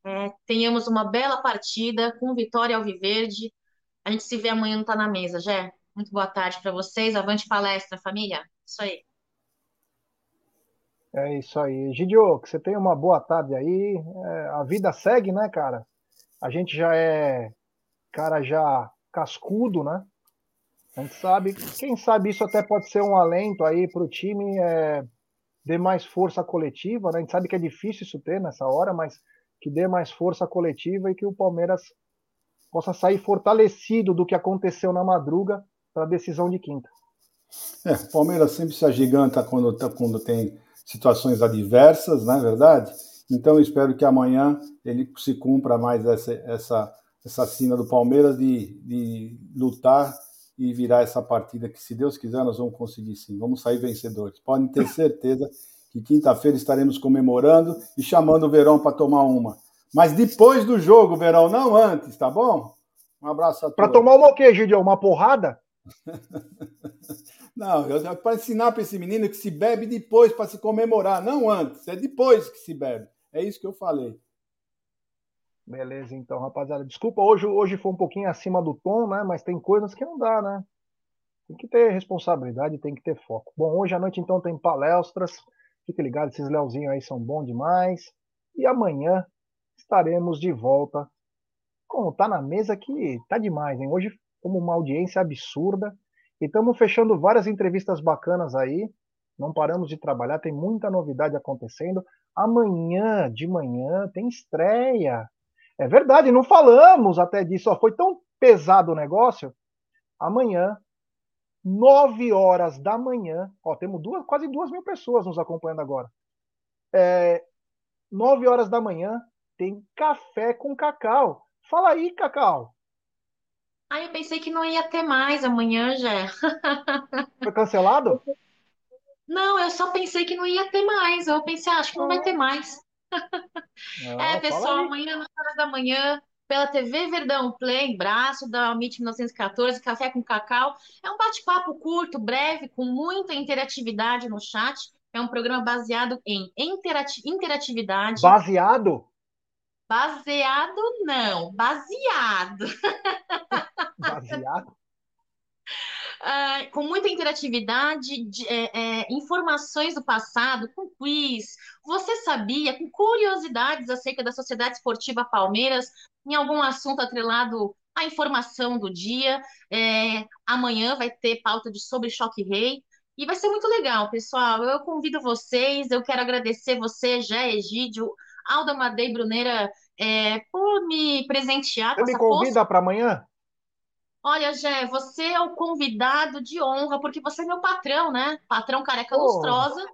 C: é, tenhamos uma bela partida com vitória Alviverde. A gente se vê amanhã no Tá na Mesa, Gé. Muito boa tarde para vocês. Avante palestra, família. Isso aí.
A: É isso aí. Gidio, que você tenha uma boa tarde aí. É, a vida segue, né, cara? A gente já é cara já cascudo, né? A gente sabe, quem sabe isso até pode ser um alento aí para o time é, dê mais força coletiva, né? A gente sabe que é difícil isso ter nessa hora, mas que dê mais força coletiva e que o Palmeiras possa sair fortalecido do que aconteceu na madruga para a decisão de quinta.
B: É, o Palmeiras sempre se agiganta quando, tá, quando tem situações adversas, não é verdade? Então eu espero que amanhã ele se cumpra mais essa, essa, essa sina do Palmeiras de, de lutar e virar essa partida que, se Deus quiser, nós vamos conseguir sim. Vamos sair vencedores. Podem ter certeza que quinta-feira estaremos comemorando e chamando o Verão para tomar uma. Mas depois do jogo, Verão, não antes, tá bom? Um abraço a todos.
A: Para tomar uma o quê, Gideon? Uma porrada?
B: Não, para ensinar para esse menino que se bebe depois para se comemorar, não antes, é depois que se bebe. É isso que eu falei.
A: Beleza, então, rapaziada. Desculpa, hoje, hoje foi um pouquinho acima do tom, né? Mas tem coisas que não dá, né? Tem que ter responsabilidade, tem que ter foco. Bom, hoje à noite, então, tem palestras. Fique ligado, esses Leozinhos aí são bons demais. E amanhã estaremos de volta. Como tá na mesa que tá demais, hein? Hoje, como uma audiência absurda. E estamos fechando várias entrevistas bacanas aí. Não paramos de trabalhar, tem muita novidade acontecendo. Amanhã de manhã tem estreia. É verdade, não falamos até disso. Ó, foi tão pesado o negócio. Amanhã, 9 horas da manhã, ó, temos duas, quase duas mil pessoas nos acompanhando agora. É, 9 horas da manhã tem café com cacau. Fala aí, Cacau.
C: Ah, eu pensei que não ia ter mais amanhã já.
A: Foi cancelado?
C: Não, eu só pensei que não ia ter mais. Eu pensei, ah, acho que não vai ter mais.
A: Não,
C: É, pessoal,
A: aí.
C: amanhã, 9 horas da manhã, pela TV Verdão Play, braço da MIT 1914, Café com Cacau. É um bate-papo curto, breve, com muita interatividade no chat. É um programa baseado em interati- interatividade.
A: Baseado?
C: Baseado, não, baseado.
A: Baseado?
C: Ah, com muita interatividade, de- é, é, informações do passado, com quiz. Você sabia? Com curiosidades acerca da Sociedade Esportiva Palmeiras, em algum assunto atrelado à informação do dia. É, amanhã vai ter pauta de sobre Choque Rei. E vai ser muito legal, pessoal. Eu convido vocês, eu quero agradecer você, Jé Egídio, Alda Madei Bruneira, é, por me presentear
A: Você me convida para amanhã?
C: Olha, Jé, você é o convidado de honra, porque você é meu patrão, né? Patrão careca
A: Pô,
C: lustrosa,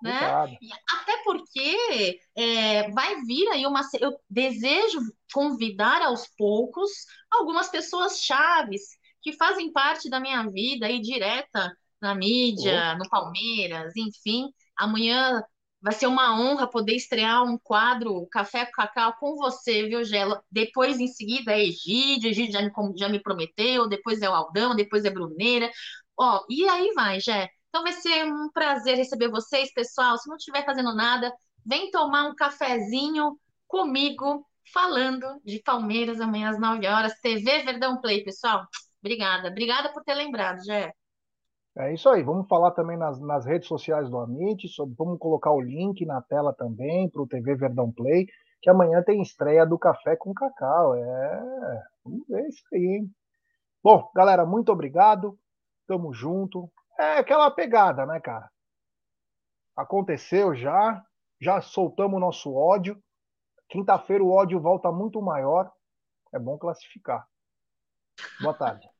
C: né? E Até porque é, vai vir aí uma. Eu desejo convidar aos poucos algumas pessoas chaves que fazem parte da minha vida aí direta na mídia, no Palmeiras, enfim. Amanhã vai ser uma honra poder estrear um quadro Café com Cacau com você, viu, Gela? Depois, em seguida, é Egídio, Egídio já me, já me prometeu, depois é o Aldão, depois é Bruneira. Ó, e aí vai, Gé. Então vai ser um prazer receber vocês, pessoal. Se não estiver fazendo nada, vem tomar um cafezinho comigo, falando de Palmeiras amanhã às 9 horas. TV Verdão Play, pessoal. Obrigada. Obrigada por ter lembrado, Jé.
A: É isso aí. Vamos falar também nas, nas redes sociais do Amit. sobre- vamos colocar o link na tela também para o TV Verdão Play, que amanhã tem estreia do Café com Cacau. É, vamos ver isso aí, hein? Bom, galera, muito obrigado. Tamo junto. É aquela pegada, né, cara? Aconteceu já. Já soltamos o nosso ódio. Quinta-feira o ódio volta muito maior. É bom classificar. Boa tarde.